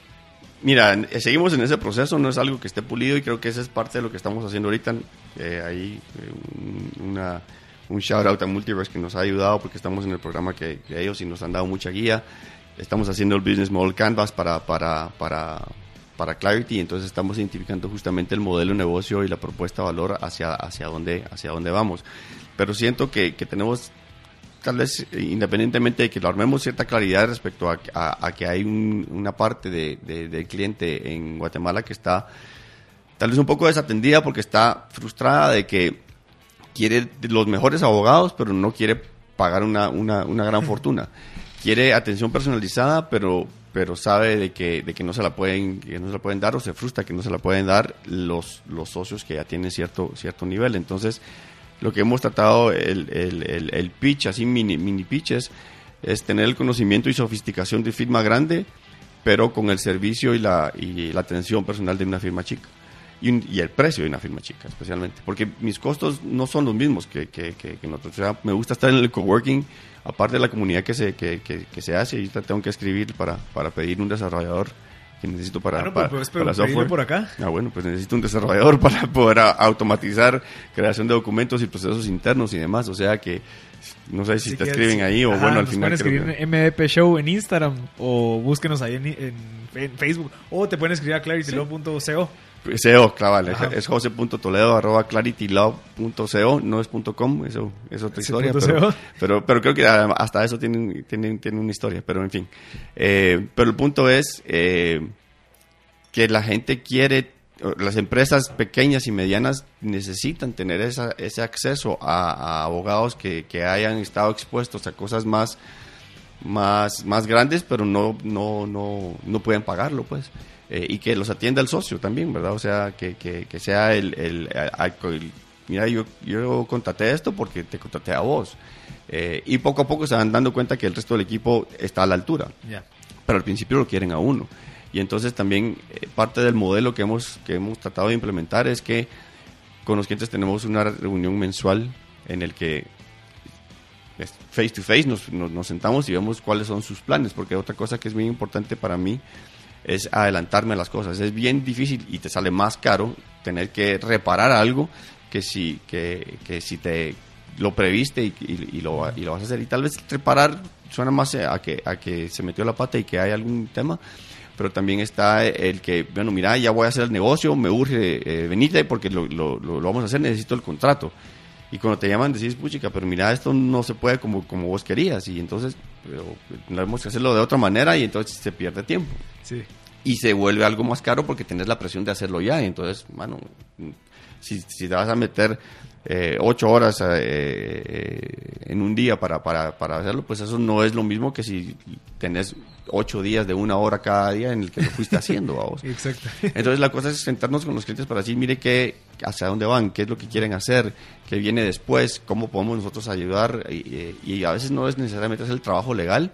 Mira, eh, seguimos en ese proceso, no es algo que esté pulido y creo que esa es parte de lo que estamos haciendo ahorita. Eh, hay una un shout out a Multiverse que nos ha ayudado porque estamos en el programa que, ellos y nos han dado mucha guía. Estamos haciendo el Business Model Canvas para, para, para, para Clarity, entonces estamos identificando justamente el modelo de negocio y la propuesta de valor hacia, hacia, dónde, hacia dónde vamos. Pero siento que, que tenemos tal vez independientemente de que lo armemos cierta claridad respecto a, que hay una parte de, del cliente en Guatemala que está tal vez un poco desatendida porque está frustrada de que quiere los mejores abogados, pero no quiere pagar una, una, una gran fortuna. Quiere atención personalizada, pero, pero sabe de que, de que no se la pueden, que no se la pueden dar o se frustra que no se la pueden dar los, los socios que ya tienen cierto, cierto nivel. Entonces, lo que hemos tratado, el, el, el, pitch, así mini, mini pitches, es tener el conocimiento y sofisticación de firma grande, pero con el servicio y la, y la atención personal de una firma chica y, el precio de una firma chica, especialmente. Porque mis costos no son los mismos que, que, que, nosotros. O sea, me gusta estar en el coworking, aparte de la comunidad que se, que, que, se hace. Y tengo que escribir para, para pedir un desarrollador que necesito para, ah, pues, pues, para, software. por acá. Ah, bueno, pues necesito un desarrollador para poder automatizar creación de documentos y procesos internos y demás. O sea que no sé si te escriben ahí o bueno, al final. Pueden escribir en MVP Show en Instagram o búsquenos ahí en, en, Facebook o te pueden escribir a claritylaw.co. SEO, claro, es jose.toledo arroba claritylove.co, no es .com, eso es otra historia, pero, pero, creo que hasta eso tienen, tienen, tienen una historia, pero en fin. Eh, pero el punto es eh, que la gente quiere, las empresas pequeñas y medianas necesitan tener esa, ese acceso a, abogados que, que, hayan estado expuestos a cosas más, más, más grandes, pero no, no, no, no pueden pagarlo, pues. Eh, y que los atienda el socio también, ¿verdad? O sea, que, que, que sea el, el, mira, yo, yo contraté esto porque te contraté a vos. Eh, y poco a poco se van dando cuenta que el resto del equipo está a la altura. Pero al principio lo quieren a uno. Y entonces también eh, parte del modelo que hemos, que hemos tratado de implementar es que con los clientes tenemos una reunión mensual en el que face to face nos, nos, nos, sentamos y vemos cuáles son sus planes, porque otra cosa que es muy importante para mí es adelantarme a las cosas. Es bien difícil y te sale más caro tener que reparar algo que si, que, que si te lo previste y, lo, y, lo, vas a hacer. Y tal vez reparar suena más a que, a que se metió la pata y que hay algún tema, pero también está el que, bueno, mira, ya voy a hacer el negocio, me urge eh, porque lo, lo, lo, vamos a hacer, necesito el contrato. Y cuando te llaman decís, puchica, pero mira, esto no se puede como, como vos querías. Y entonces, pero tenemos que hacerlo de otra manera y entonces se pierde tiempo. Sí. Y se vuelve algo más caro porque tienes la presión de hacerlo ya. Y entonces, bueno, si, si te vas a meter eh, ocho horas eh, eh, en un día para, para, para, hacerlo, pues eso no es lo mismo que si tenés ocho días de una hora cada día en el que lo fuiste haciendo. Vos. Exacto. Entonces la cosa es sentarnos con los clientes para decir, mire qué, hacia dónde van, qué es lo que quieren hacer, qué viene después, cómo podemos nosotros ayudar. Y, y a veces no es necesariamente hacer el trabajo legal,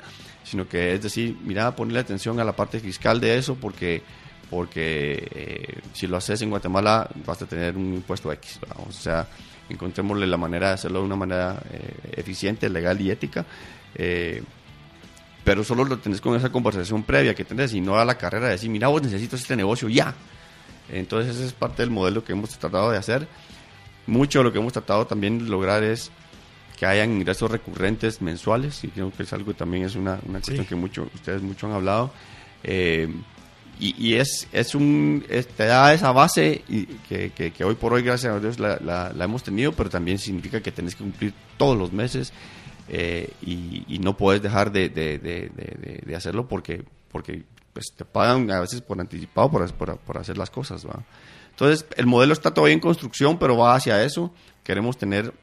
sino que es decir, mira, ponerle atención a la parte fiscal de eso porque porque eh, si lo haces en Guatemala vas a tener un impuesto X, o sea, encontrémosle la manera de hacerlo de una manera eh, eficiente, legal y ética, eh, pero solo lo tenés con esa conversación previa que tenés y no a la carrera de decir, mira, vos necesitas este negocio ya. Entonces ese es parte del modelo que hemos tratado de hacer mucho lo que hemos tratado también de lograr es que hayan ingresos recurrentes mensuales, y creo que es algo también es una, una cuestión que mucho, ustedes mucho han hablado. Eh, y, es, es un, te da esa base y que, que, hoy por hoy, gracias a Dios, la, la, hemos tenido, pero también significa que tenés que cumplir todos los meses eh, y, no puedes dejar de, de, de, de, hacerlo porque, porque pues, te pagan a veces por anticipado por, por, por hacer las cosas. ¿va? Entonces, el modelo está todavía en construcción, pero va hacia eso. Queremos tener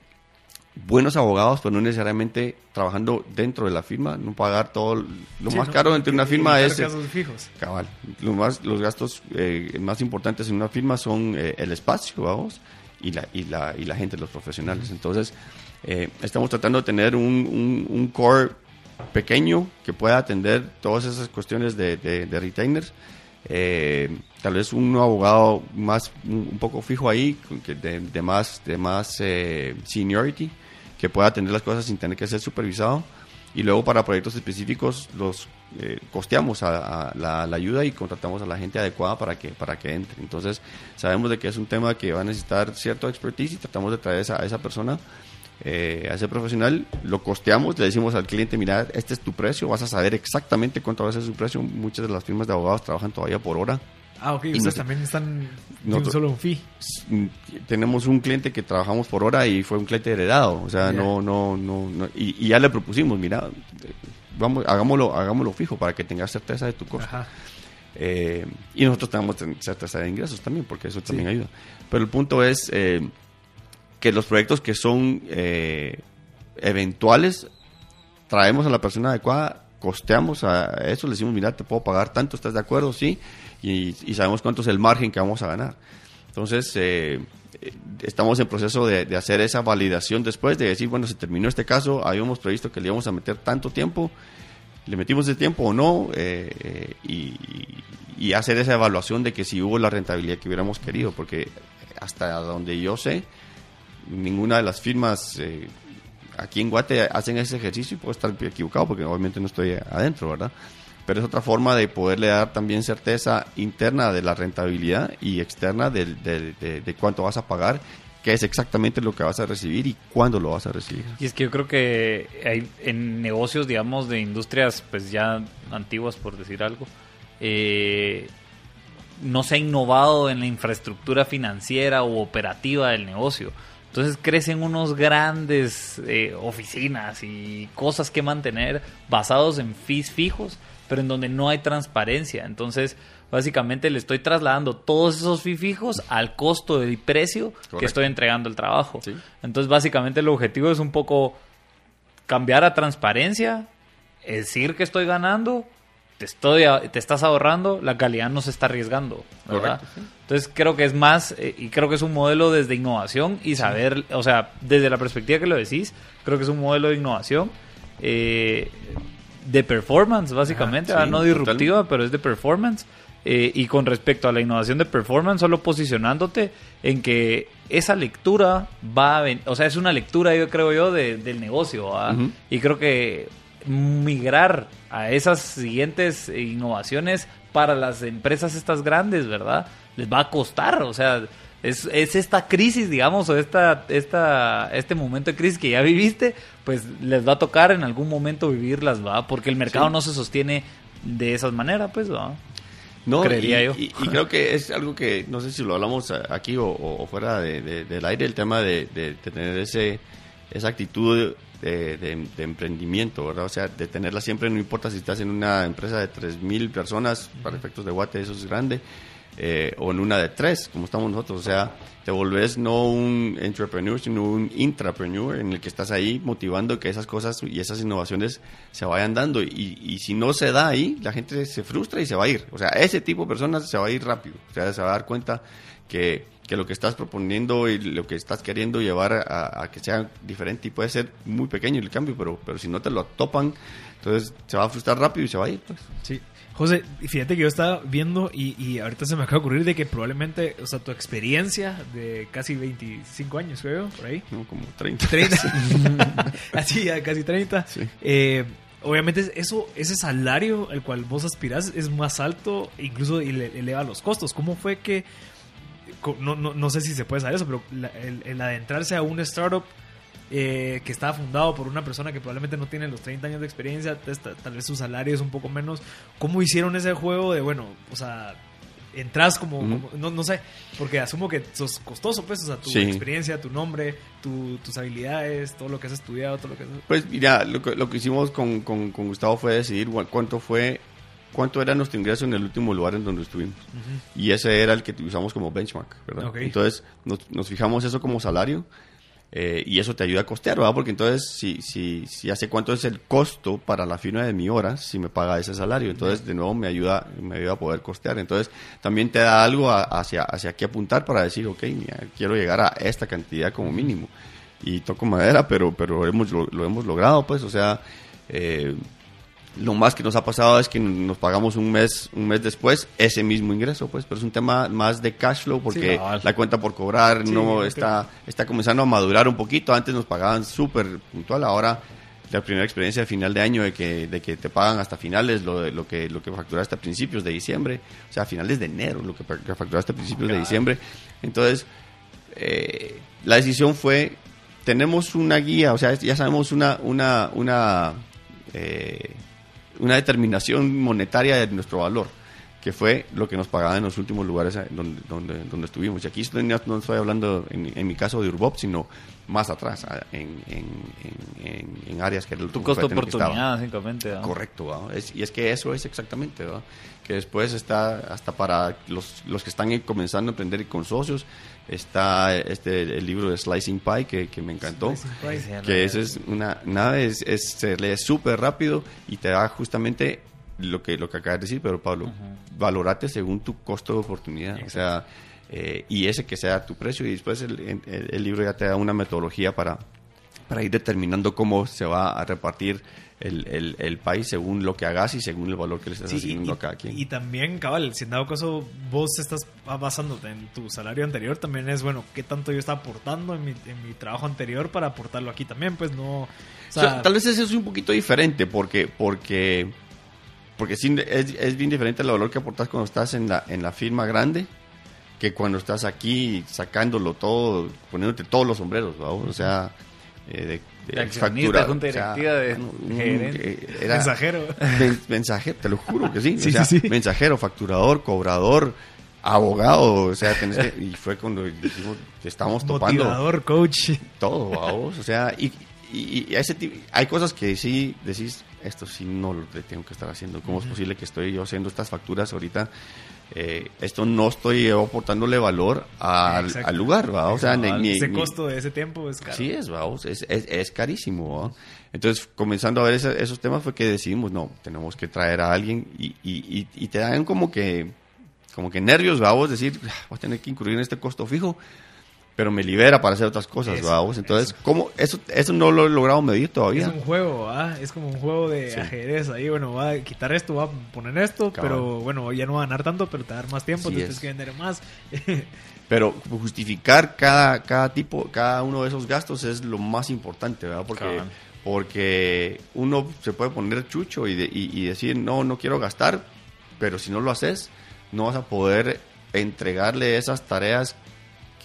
buenos abogados, pero no necesariamente trabajando dentro de la firma, no pagar todo. Lo más caro entre una firma es. Gastos fijos. Cabal. Lo más, los gastos eh, más importantes en una firma son eh, el espacio, vamos, y la, y, la, y la gente, los profesionales. Entonces, eh, estamos tratando de tener un, un, core pequeño que pueda atender todas esas cuestiones de, de, retainers. tal vez un abogado más un poco fijo ahí, de, de más, de más seniority que pueda atender las cosas sin tener que ser supervisado. Y luego para proyectos específicos los eh, costeamos a, la, ayuda y contratamos a la gente adecuada para que, para que entre. Entonces sabemos de que es un tema que va a necesitar cierto expertise y tratamos de traer a esa persona, eh, a ese profesional, lo costeamos, le decimos al cliente, mira, este es tu precio, vas a saber exactamente cuánto va a ser su precio. Muchas de las firmas de abogados trabajan todavía por hora Ah, ok, ustedes también están no solo un fee. Tenemos un cliente que trabajamos por hora y fue un cliente heredado, o sea, no, no, no, y, ya le propusimos, mira, vamos, hagámoslo, hagámoslo fijo para que tengas certeza de tu costo. Eh, y nosotros tenemos certeza de ingresos también, porque eso también ayuda. Pero el punto es eh, que los proyectos que son eh, eventuales, traemos a la persona adecuada, costeamos a eso, le decimos, mira, te puedo pagar tanto, ¿estás de acuerdo? Sí y, sabemos cuánto es el margen que vamos a ganar. Entonces, eh, estamos en proceso de, hacer esa validación después de decir, bueno, se terminó este caso, habíamos previsto que le íbamos a meter tanto tiempo, le metimos ese tiempo o no, eh, y, hacer esa evaluación de que si hubo la rentabilidad que hubiéramos querido, porque hasta donde yo sé, ninguna de las firmas eh, aquí en Guate hacen ese ejercicio y puedo estar equivocado porque obviamente no estoy adentro, ¿verdad? Pero es otra forma de poderle dar también certeza interna de la rentabilidad y externa de, de, cuánto vas a pagar qué es exactamente lo que vas a recibir y cuándo lo vas a recibir. Y es que yo creo que hay en negocios, digamos, de industrias pues ya antiguas, por decir algo, eh, no se ha innovado en la infraestructura financiera o operativa del negocio. Entonces crecen unos grandes eh, oficinas y cosas que mantener basados en fees fijos pero en donde no hay transparencia. Entonces, básicamente le estoy trasladando todos esos fijos al costo y precio que estoy entregando el trabajo. Entonces, básicamente el objetivo es un poco cambiar a transparencia, decir que estoy ganando, te, estoy, te estás ahorrando, la calidad no se está arriesgando. ¿verdad? Entonces creo que es más, eh, y creo que es un modelo desde innovación y saber, o sea, desde la perspectiva que lo decís, creo que es un modelo de innovación. Eh, de performance, básicamente, no disruptiva, pero es de performance. Eh, y con respecto a la innovación de performance, solo posicionándote en que esa lectura va a o sea, es una lectura, yo creo yo, del negocio. Y creo que migrar a esas siguientes innovaciones para las empresas estas grandes, ¿verdad? Les va a costar, o sea, es, es esta crisis, digamos, o esta, esta, este momento de crisis que ya viviste, pues les va a tocar en algún momento vivirlas, ¿va? Porque el mercado no se sostiene de esa manera, pues, ¿va? No, creería y, yo. Y, creo que es algo que, no sé si lo hablamos aquí o, fuera del aire, el tema de, tener ese esa actitud de, emprendimiento, ¿verdad? O sea, de tenerla siempre, no importa si estás en una empresa de 3.000 personas, para efectos de Guate eso es grande, eh, o en una de tres, como estamos nosotros. O sea, te volvés no un entrepreneur, sino un intrapreneur en el que estás ahí motivando que esas cosas y esas innovaciones se vayan dando. Y, y, si no se da ahí, la gente se frustra y se va a ir. O sea, ese tipo de personas se va a ir rápido. O sea, se va a dar cuenta que, que lo que estás proponiendo y lo que estás queriendo llevar a, que sea diferente y puede ser muy pequeño el cambio, pero, pero si no te lo topan, entonces se va a frustrar rápido y se va a ir. Pues. Sí. José, fíjate que yo estaba viendo y, ahorita se me acaba de ocurrir de que probablemente, o sea, tu experiencia de casi 25 años, creo, por ahí. No, como 30. 30. Así, ya casi 30. Eh, obviamente eso, ese salario al cual vos aspirás es más alto, incluso eleva los costos. ¿Cómo fue que no, no, no sé si se puede saber eso, pero el, adentrarse a un startup eh, que está fundado por una persona que probablemente no tiene los 30 años de experiencia, tal vez su salario es un poco menos. ¿Cómo hicieron ese juego de, bueno, o sea, entras como, no, no, sé, porque asumo que sos costoso, pues, o sea, tu experiencia, tu nombre, tus habilidades, todo lo que has estudiado, todo lo que Pues mira, lo que, lo que hicimos con, con, Gustavo fue decidir cuánto fue, cuánto era nuestro ingreso en el último lugar en donde estuvimos. Y ese era el que usamos como benchmark, ¿verdad? Entonces, nos, nos fijamos eso como salario eh, y eso te ayuda a costear, ¿verdad? Porque entonces, si, si, si hace cuánto es el costo para la firma de mi hora, si me paga ese salario, entonces de nuevo me ayuda, me ayuda a poder costear. Entonces, también te da algo hacia, hacia qué apuntar para decir, ok, quiero llegar a esta cantidad como mínimo. Y toco madera, pero, pero hemos, lo, lo hemos logrado, pues, o sea, eh, lo más que nos ha pasado es que nos pagamos un mes un mes después ese mismo ingreso, pues, pero es un tema más de cash flow porque la cuenta por cobrar no está está comenzando a madurar un poquito. Antes nos pagaban súper puntual, ahora la primera experiencia de final de año de que, de que te pagan hasta finales lo, lo que lo que facturaste a principios de diciembre, o sea, a finales de enero lo que facturaste a principios de diciembre. Entonces, eh, la decisión fue tenemos una guía, o sea, ya sabemos una una una eh, una determinación monetaria de nuestro valor, que fue lo que nos pagaban en los últimos lugares donde, donde, donde estuvimos. Y aquí no estoy hablando en, mi caso de Urbop, sino más atrás, en, en, en áreas que el Tu costo oportunidad, básicamente. Correcto, y es que eso es exactamente, que después está hasta para los, los que están comenzando a emprender con socios, está este el libro de Slicing Pie que, que me encantó que ese es una nada es, se lee súper rápido y te da justamente lo que lo que acabas de decir pero Pablo valorate según tu costo de oportunidad o sea eh, y ese que sea tu precio y después el, el, libro ya te da una metodología para para ir determinando cómo se va a repartir el, el, país según lo que hagas y según el valor que le estás asignando a cada quien. Y también, cabal, si en dado caso vos estás basándote en tu salario anterior, también es, bueno, qué tanto yo estaba aportando en mi, en mi trabajo anterior para aportarlo aquí también, pues no... tal vez eso es un poquito diferente porque... porque porque es, es, bien diferente el valor que aportas cuando estás en la, en la firma grande que cuando estás aquí sacándolo todo, poniéndote todos los sombreros, O sea, eh, de, factura, junta directiva de era mensajero. mensajero, te lo juro que sí. Mensajero, facturador, cobrador, abogado, o sea, y fue cuando dijimos que estamos topando. Motivador, coach. Todo, vamos, o sea, y, y, ese hay cosas que sí decís, esto sí no lo tengo que estar haciendo. ¿Cómo es posible que estoy yo haciendo estas facturas ahorita? Eh, esto no estoy aportándole valor al, lugar, ¿va? O sea, ese costo de ese tiempo es caro. Sí, es, Es, es, carísimo, Entonces, comenzando a ver esos temas fue que decidimos, no, tenemos que traer a alguien y, y, y, te dan como que, como que nervios, vamos, decir, ah, voy a tener que incluir en este costo fijo pero me libera para hacer otras cosas, vamos. Entonces, eso. ¿cómo? Eso, eso no lo he logrado medir todavía. Es un juego, ¿ah? Es como un juego de ajedrez ahí, bueno, va a quitar esto, va a poner esto, pero bueno, ya no va a ganar tanto, pero te va a dar más tiempo, tienes que vender más. pero justificar cada, cada tipo, cada uno de esos gastos es lo más importante, ¿verdad? Porque, porque uno se puede poner chucho y, y decir, no, no quiero gastar, pero si no lo haces, no vas a poder entregarle esas tareas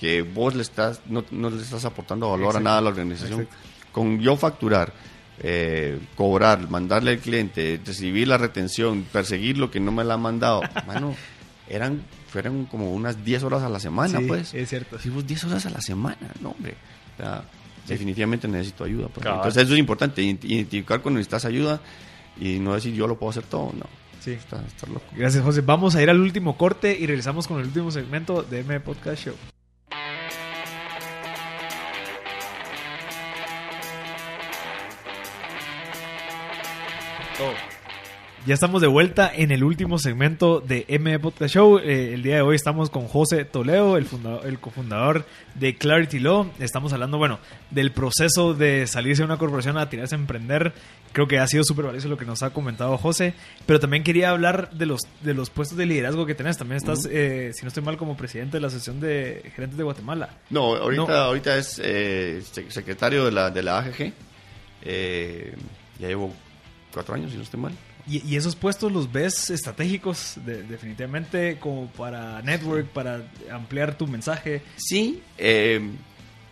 que vos le estás, no, no le estás aportando valor a nada a la organización. Con yo facturar, eh, cobrar, mandarle al cliente, recibir la retención, perseguir lo que no me la han mandado, mano, eran, fueron como unas 10 horas a la semana, pues. Es cierto. Si vos 10 horas a la semana, no, hombre. Definitivamente necesito ayuda. Pues. Entonces eso es importante, identificar cuando necesitas ayuda y no decir yo lo puedo hacer todo, no. Sí. Está, loco. Gracias, José. Vamos a ir al último corte y regresamos con el último segmento de M Podcast Show. Ya estamos de vuelta en el último segmento de M Podcast Show. Eh, el día de hoy estamos con José Toledo, el, el cofundador de Clarity Law. Estamos hablando, bueno, del proceso de salirse de una corporación a tirarse a emprender. Creo que ha sido súper valioso lo que nos ha comentado José. Pero también quería hablar de los, de los puestos de liderazgo que tenés. También estás, eh, si no estoy mal, como presidente de la Asociación de Gerentes de Guatemala. No, ahorita, ahorita es eh, secretario de la, de la AGG. ya llevo cuatro años, si no estoy mal. ¿Y, esos puestos los ves estratégicos definitivamente como para network, para ampliar tu mensaje? Sí, eh,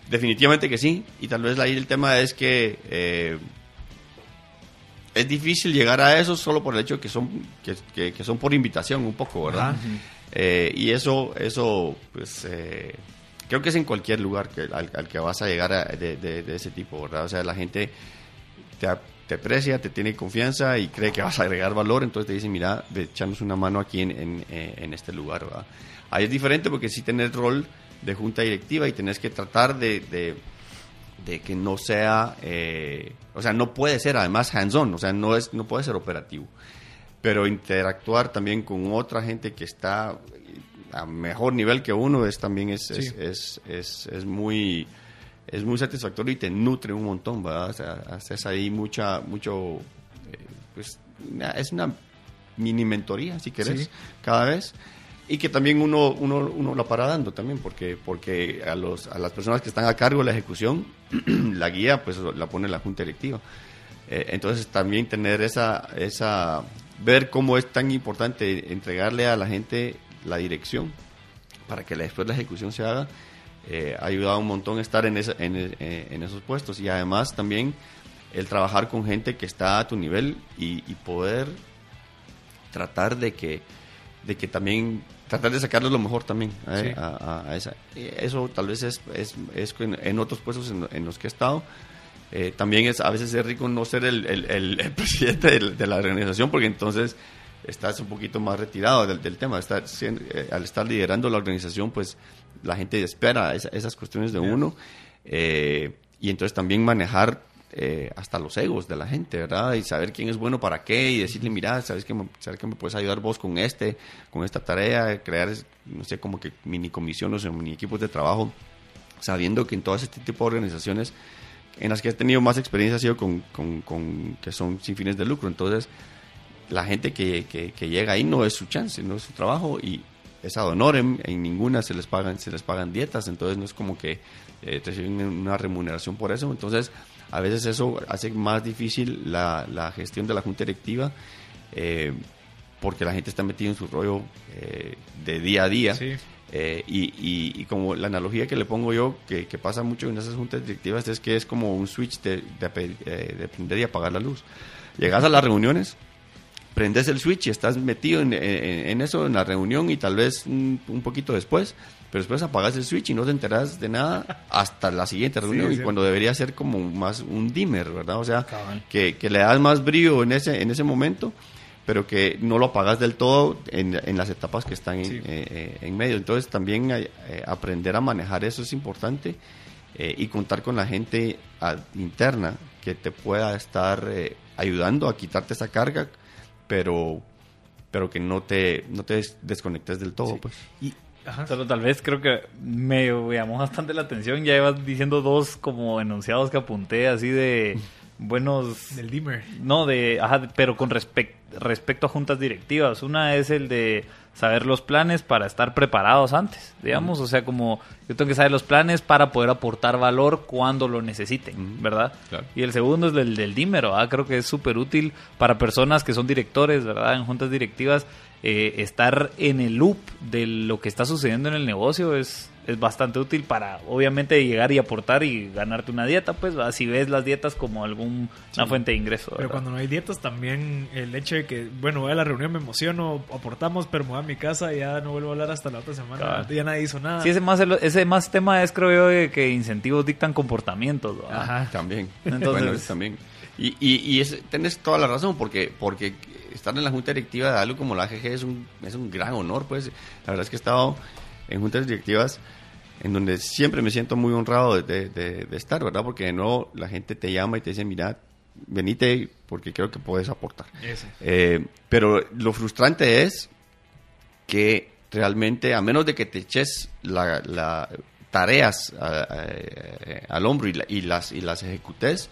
definitivamente que sí. Y tal vez ahí el tema es que eh, es difícil llegar a eso solo por el hecho de que son, que, que, son por invitación un poco, ¿verdad? Eh, y eso, eso pues creo que es en cualquier lugar que, al, que vas a llegar de, de, ese tipo, ¿verdad? O sea, la gente te te aprecia, te tiene confianza y cree que vas a agregar valor, entonces te dice, mira, echamos una mano aquí en, en, eh, en este lugar. Ahí es diferente porque sí tenés rol de junta directiva y tenés que tratar de, de, que no sea, eh, o sea, no puede ser además hands-on, o sea, no, es, no puede ser operativo, pero interactuar también con otra gente que está a mejor nivel que uno es también es, es, es, es muy es muy satisfactorio y te nutre un montón, ¿verdad? O sea, haces ahí mucha, mucho, eh, pues es una mini mentoría, si querés, cada vez. Y que también uno, uno, uno la para dando también, porque, porque a, los, a las personas que están a cargo de la ejecución, la guía pues la pone la junta directiva. Eh, entonces también tener esa, esa, ver cómo es tan importante entregarle a la gente la dirección para que después la ejecución se haga eh, ha ayudado un montón estar en, eh, en, esos puestos y además también el trabajar con gente que está a tu nivel y, poder tratar de que, de que también tratar de sacarles lo mejor también eh, a, esa. Eso tal vez es, es, es en, otros puestos en, los que he estado. también es a veces es rico no ser el, el, presidente de, la organización porque entonces estás un poquito más retirado del, tema. Estar, al estar liderando la organización, pues la gente espera esas cuestiones de uno. Eh, y entonces también manejar eh, hasta los egos de la gente, ¿verdad? Y saber quién es bueno para qué y decirle, mira, sabes que me, sabes que me puedes ayudar vos con este, con esta tarea, crear, no sé, como que mini comisiones o mini equipos de trabajo, sabiendo que en todas este tipo de organizaciones en las que he tenido más experiencia ha sido con, con, con que son sin fines de lucro. Entonces, la gente que, que, que, llega ahí no es su chance, no es su trabajo y, es ad honorem, en ninguna se les pagan, se les pagan dietas, entonces no es como que eh, reciben una remuneración por eso, entonces a veces eso hace más difícil la, la gestión de la junta directiva, eh, porque la gente está metida en su rollo eh, de día a día. Eh, y, y, como la analogía que le pongo yo, que, que, pasa mucho en esas juntas directivas, es que es como un switch de, de, de prender y apagar la luz. Llegas a las reuniones, prendes el switch y estás metido en, eso, en la reunión y tal vez un, poquito después, pero después apagas el switch y no te enteras de nada hasta la siguiente reunión y cuando debería ser como más un dimmer, ¿verdad? O sea, que, le das más brillo en ese, en ese momento, pero que no lo apagas del todo en, en las etapas que están en, eh, eh, medio. Entonces también eh, aprender a manejar eso es importante y contar con la gente interna que te pueda estar ayudando a quitarte esa carga pero pero que no te no te desconectes del todo, pues. Y Solo tal vez creo que me llamó bastante la atención. Ya ibas diciendo dos como enunciados que apunté así de buenos... Del Dimmer. No, de... Ajá, pero con respecto a juntas directivas. Una es el de saber los planes para estar preparados antes, digamos, o sea, como yo tengo que saber los planes para poder aportar valor cuando lo necesiten, ¿verdad? Y el segundo es el del dímero, ¿ah? creo que es súper útil para personas que son directores, ¿verdad? En juntas directivas, eh, estar en el loop de lo que está sucediendo en el negocio es es bastante útil para obviamente llegar y aportar y ganarte una dieta, pues si ves las dietas como alguna fuente de ingreso. Pero cuando no hay dietas también el hecho de que, bueno, voy a la reunión, me emociono, aportamos, pero me voy a mi casa y ya no vuelvo a hablar hasta la otra semana, ya nadie hizo nada. Sí, ese más, ese más tema es creo yo de que incentivos dictan comportamientos. Ajá. También. Entonces, también. Y, y, y tenés toda la razón, porque, porque estar en la junta directiva de algo como la AGG es un, es un gran honor, pues. La verdad es que he estado en juntas directivas en donde siempre me siento muy honrado de, estar, ¿verdad? Porque no la gente te llama y te dice, mira, venite porque creo que puedes aportar. Eh, pero lo frustrante es que realmente, a menos de que te eches las tareas al hombro y, las, y las ejecutes,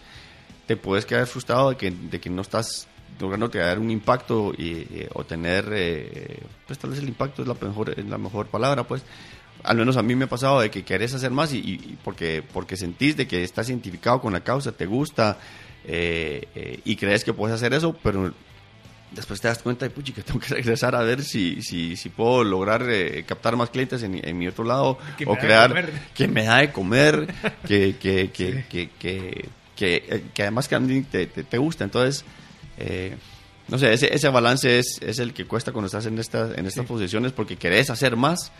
te puedes quedar frustrado de que, de que no estás logrando dar un impacto y, o tener, eh, pues tal vez el impacto es la mejor, es la mejor palabra, pues, al menos a mí me ha pasado de que querés hacer más y, porque, porque sentís de que estás identificado con la causa, te gusta eh, eh, y crees que puedes hacer eso, pero después te das cuenta de, puchi, que tengo que regresar a ver si, si, si puedo lograr eh, captar más clientes en, en, mi otro lado o crear que me da de comer, que, que, que, que, que, que, además que a mí te, te, gusta. Entonces, eh, no sé, ese, ese balance es, es el que cuesta cuando estás en, estas en estas posiciones porque querés hacer más,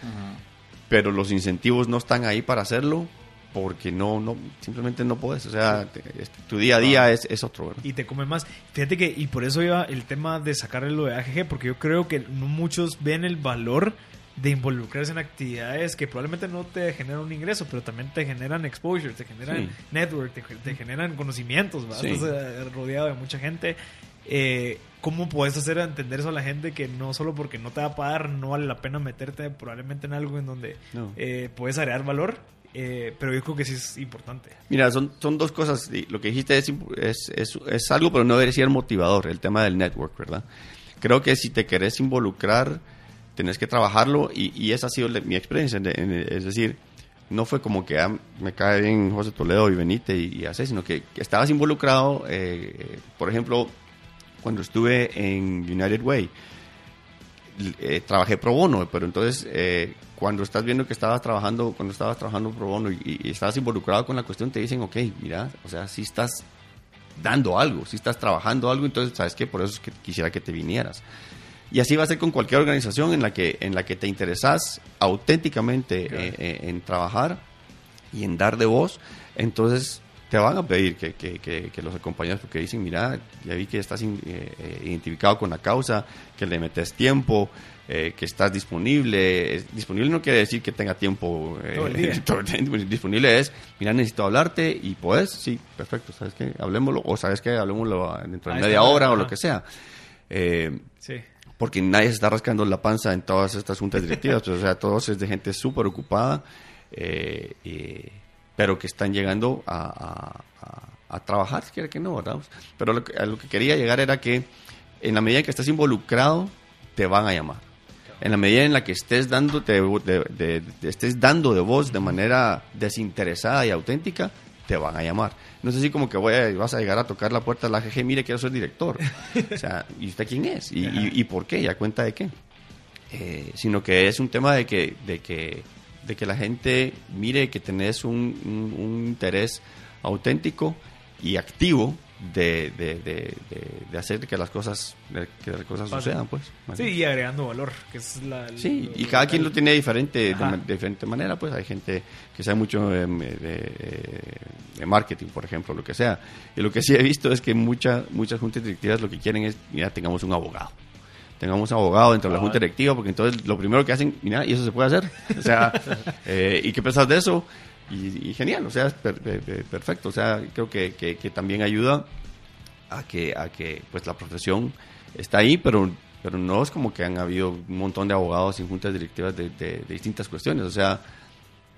pero los incentivos no están ahí para hacerlo porque no, no, simplemente no puedes. O sea, este, tu día a día ah. es, es, otro. Y te come más. Fíjate que, y por eso iba el tema de sacarle lo de AGG, porque yo creo que no muchos ven el valor de involucrarse en actividades que probablemente no te generan un ingreso, pero también te generan exposure, te generan network, te, generan conocimientos, ¿verdad? Estás rodeado de mucha gente. Eh, ¿Cómo puedes hacer entender eso a la gente que no solo porque no te va a pagar no vale la pena meterte probablemente en algo en donde eh, puedes agregar valor? Eh, pero yo creo que sí es importante. Mira, son, son dos cosas. Lo que dijiste es, es, es, algo, pero no debería ser motivador, el tema del network, ¿verdad? Creo que si te querés involucrar, tenés que trabajarlo y, y esa ha sido mi experiencia. Es decir, no fue como que ah, me cae bien José Toledo y Benite y, y hace, sino que, estabas involucrado, eh, por ejemplo, cuando estuve en United Way, eh, trabajé pro bono, pero entonces cuando estás viendo que estabas trabajando, cuando estabas trabajando pro bono y, estabas involucrado con la cuestión, te dicen, ok, mira, o sea, si estás dando algo, si estás trabajando algo, entonces, ¿sabes qué? Por eso es que quisiera que te vinieras. Y así va a ser con cualquier organización en la que, en la que te interesas auténticamente eh, eh, en trabajar y en dar de voz, entonces te van a pedir que, que, que, los acompañes porque dicen, mira, ya vi que estás eh, identificado con la causa, que le metes tiempo, eh, que estás disponible. Disponible no quiere decir que tenga tiempo. Eh, disponible es, mira, necesito hablarte y pues, sí, perfecto, ¿sabes qué? Hablemoslo, o ¿sabes qué? Hablemoslo dentro de media hora o lo que sea. Eh, sí. Porque nadie se está rascando la panza en todas estas juntas directivas, pues, o sea, todos es de gente súper ocupada, pero que están llegando a, a, trabajar, si quiere que no, ¿verdad? Pero lo a lo que quería llegar era que en la medida en que estás involucrado, te van a llamar en la medida en la que estés dando de, estés dando de voz de manera desinteresada y auténtica, te van a llamar. No es así como que voy vas a llegar a tocar la puerta de la GG, mire, quiero ser director. O sea, ¿y usted quién es? ¿Y, y, por qué? ¿Y a cuenta de qué? Eh, sino que es un tema de que, de que, de que la gente mire que tenés un, un interés auténtico y activo de, de, de, de, hacer que las cosas que las cosas sucedan pues. Sí y agregando valor que es la sí y cada quien lo tiene diferente de, diferente manera pues. Hay gente que sabe mucho de, marketing por ejemplo lo que sea. Y lo que sí he visto es que muchas muchas juntas directivas lo que quieren es mira tengamos un abogado tengamos abogado dentro de la junta directiva porque entonces lo primero que hacen mira y eso se puede hacer o sea eh, y qué pensás de eso y, genial, o sea, es perfecto, o sea, creo que, que, también ayuda a que, a que pues la profesión está ahí, pero, pero no es como que han habido un montón de abogados en juntas directivas de, de, distintas cuestiones, o sea,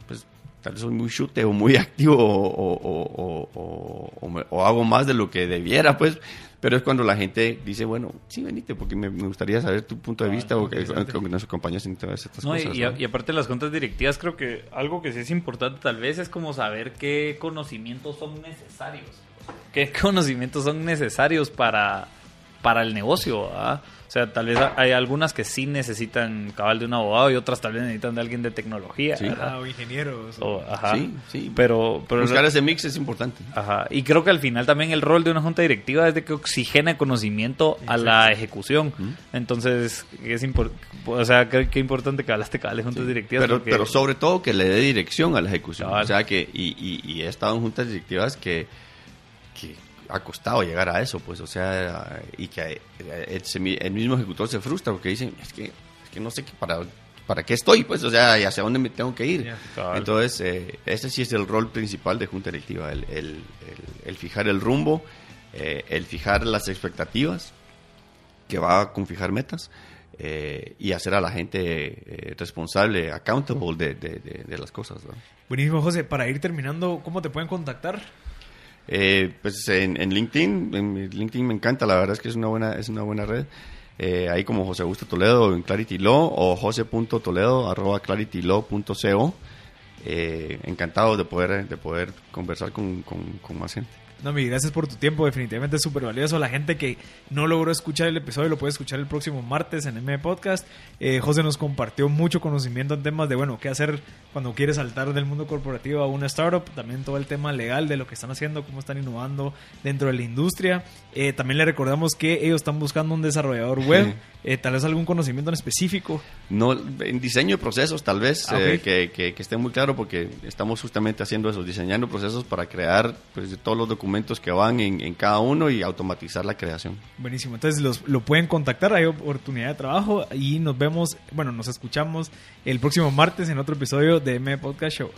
pues tal vez soy muy chute o muy activo o, o, o, o, hago más de lo que debiera, pues, pero es cuando la gente dice, bueno, sí, venite, porque me, gustaría saber tu punto de vista o que, nos acompañes en todas estas cosas. Y, y, aparte de las juntas directivas, creo que algo que sí es importante tal vez es como saber qué conocimientos son necesarios. ¿Qué conocimientos son necesarios para, para el negocio? ¿ah? O sea, tal vez hay algunas que sí necesitan cabal de un abogado y otras tal vez necesitan de alguien de tecnología. Sí. o ingenieros. ajá. Sí, sí. Pero, pero, Buscar ese mix es importante. Ajá. Y creo que al final también el rol de una junta directiva es de que oxigena conocimiento a la ejecución. Entonces, es o sea, qué, importante que hablaste cabal de juntas directivas. Pero, pero sobre todo que le dé dirección a la ejecución. O sea, que y, y, y he estado en juntas directivas que, que ha costado llegar a eso, pues, o sea, y que eh, el, mismo ejecutor se frustra porque dicen, es que, es que no sé qué para, para qué estoy, pues, o sea, y hacia dónde me tengo que ir. Entonces, eh, ese sí es el rol principal de Junta Directiva, el, el, el, fijar el rumbo, eh, el fijar las expectativas, que va con fijar metas. y hacer a la gente responsable, accountable de, de, de, las cosas. Buenísimo, José. Para ir terminando, ¿cómo te pueden contactar? Eh, pues en, LinkedIn, en LinkedIn me encanta, la verdad es que es una buena, es una buena red. eh, ahí como José Augusto Toledo en Clarity Law o jose.toledo arroba claritylaw.co. Eh, encantado de poder, de poder conversar con, con, con más gente. No, mi gracias por tu tiempo, definitivamente es súper valioso. La gente que no logró escuchar el episodio lo puede escuchar el próximo martes en M Podcast. Eh, José nos compartió mucho conocimiento en temas de, bueno, qué hacer cuando quieres saltar del mundo corporativo a una startup. También todo el tema legal de lo que están haciendo, cómo están innovando dentro de la industria. Eh, también le recordamos que ellos están buscando un desarrollador web. Eh, tal vez algún conocimiento en específico. No, en diseño de procesos tal vez, ah, que, que, esté muy claro porque estamos justamente haciendo eso, diseñando procesos para crear pues, todos los documentos que van en, cada uno y automatizar la creación. Buenísimo, entonces los, lo pueden contactar, hay oportunidad de trabajo y nos vemos, bueno, nos escuchamos el próximo martes en otro episodio de M Podcast Show.